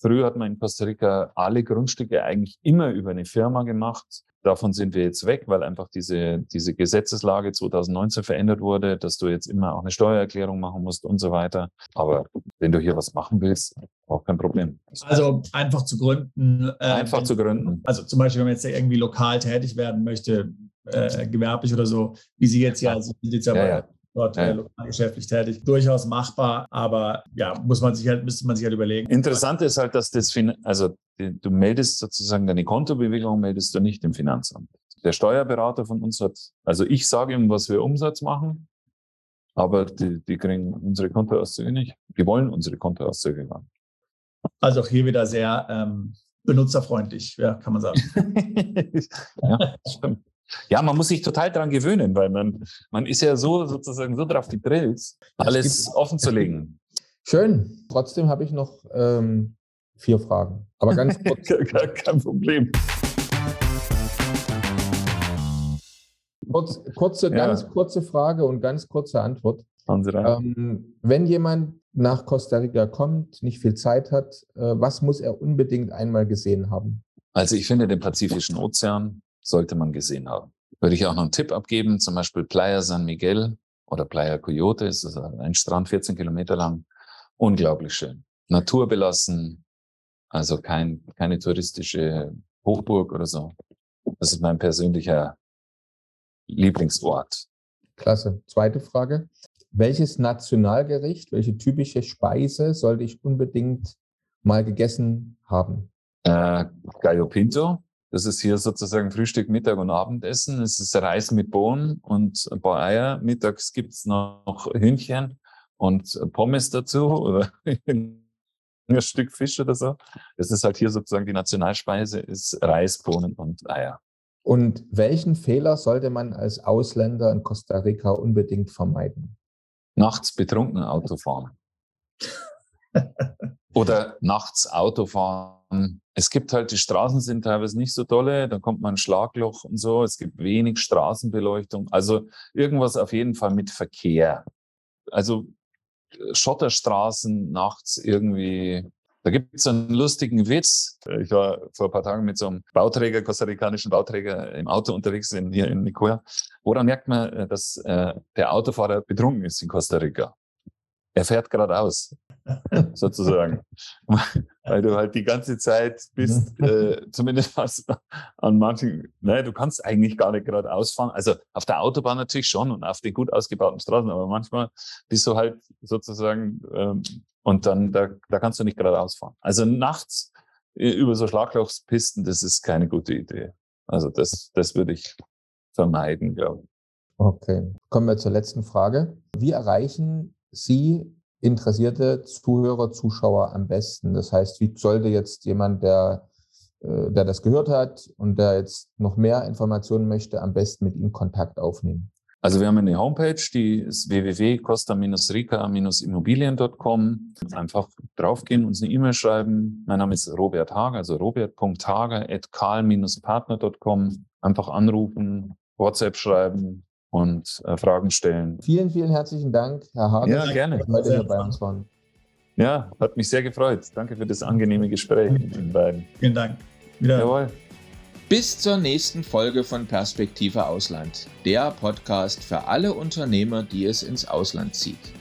Früher hat man in Costa Rica alle Grundstücke eigentlich immer über eine Firma gemacht. Davon sind wir jetzt weg, weil einfach diese, diese Gesetzeslage 2019 verändert wurde, dass du jetzt immer auch eine Steuererklärung machen musst und so weiter. Aber wenn du hier was machen willst, auch kein Problem. Also einfach zu gründen. Äh, einfach zu gründen. Also zum Beispiel, wenn man jetzt irgendwie lokal tätig werden möchte, äh, gewerblich oder so, wie Sie jetzt ja, also Sie jetzt ja, ja, ja dort ja. geschäftlich tätig. Durchaus machbar, aber ja, muss man sich halt, müsste man sich halt überlegen. Interessant ist halt, dass das, also du meldest sozusagen deine Kontobewegung, meldest du nicht im Finanzamt. Der Steuerberater von uns hat, also ich sage ihm, was wir Umsatz machen, aber die, die kriegen unsere Kontoauszüge nicht. Die wollen unsere Kontoauszüge gar nicht. Also auch hier wieder sehr ähm, benutzerfreundlich, ja, kann man sagen. ja, stimmt. Ja, man muss sich total dran gewöhnen, weil man, man ist ja so sozusagen so drauf gedrillt, alles offen zu legen. Schön. Trotzdem habe ich noch ähm, vier Fragen. Aber ganz kurz. Kein Problem. Kurz, kurze, ja. ganz kurze Frage und ganz kurze Antwort. Ähm, wenn jemand nach Costa Rica kommt, nicht viel Zeit hat, äh, was muss er unbedingt einmal gesehen haben? Also ich finde, den Pazifischen Ozean sollte man gesehen haben. Würde ich auch noch einen Tipp abgeben, zum Beispiel Playa San Miguel oder Playa Coyote, ist ein Strand 14 Kilometer lang. Unglaublich schön. Naturbelassen, also kein, keine touristische Hochburg oder so. Das ist mein persönlicher Lieblingsort. Klasse. Zweite Frage. Welches Nationalgericht, welche typische Speise sollte ich unbedingt mal gegessen haben? Äh, Gallo Pinto. Das ist hier sozusagen Frühstück, Mittag und Abendessen. Es ist Reis mit Bohnen und ein paar Eier. Mittags gibt's noch Hühnchen und Pommes dazu oder ein Stück Fisch oder so. Das ist halt hier sozusagen die Nationalspeise, ist Reis, Bohnen und Eier. Und welchen Fehler sollte man als Ausländer in Costa Rica unbedingt vermeiden? Nachts betrunken Auto fahren. Oder nachts Auto fahren. Es gibt halt, die Straßen sind teilweise nicht so tolle, dann kommt man ein Schlagloch und so. Es gibt wenig Straßenbeleuchtung. Also irgendwas auf jeden Fall mit Verkehr. Also äh, Schotterstraßen nachts irgendwie da gibt es einen lustigen Witz. Ich war vor ein paar Tagen mit so einem Bauträger, kostarikanischen Bauträger im Auto unterwegs in, hier in Nicoya. Woran merkt man, äh, dass äh, der Autofahrer betrunken ist in Costa Rica? Er fährt geradeaus, sozusagen. Weil du halt die ganze Zeit bist, äh, zumindest an manchen, ne, du kannst eigentlich gar nicht geradeaus fahren. Also auf der Autobahn natürlich schon und auf den gut ausgebauten Straßen, aber manchmal bist du halt sozusagen ähm, und dann, da, da kannst du nicht geradeaus fahren. Also nachts äh, über so Schlaglochspisten, das ist keine gute Idee. Also das, das würde ich vermeiden, glaube ich. Okay. Kommen wir zur letzten Frage. Wie erreichen Sie interessierte Zuhörer, Zuschauer am besten? Das heißt, wie sollte jetzt jemand, der, äh, der das gehört hat und der jetzt noch mehr Informationen möchte, am besten mit Ihnen Kontakt aufnehmen? Also wir haben eine Homepage, die ist www.costa-rica-immobilien.com. Einfach draufgehen, uns eine E-Mail schreiben. Mein Name ist Robert Hager, also robert.hager.karl-partner.com. Einfach anrufen, WhatsApp schreiben und äh, Fragen stellen. Vielen, vielen herzlichen Dank, Herr Hager. Ja, gerne. Dass heute hier bei uns waren. Ja, hat mich sehr gefreut. Danke für das angenehme Gespräch mit den beiden. Vielen Dank. Wieder. Jawohl. Bis zur nächsten Folge von Perspektive Ausland, der Podcast für alle Unternehmer, die es ins Ausland zieht.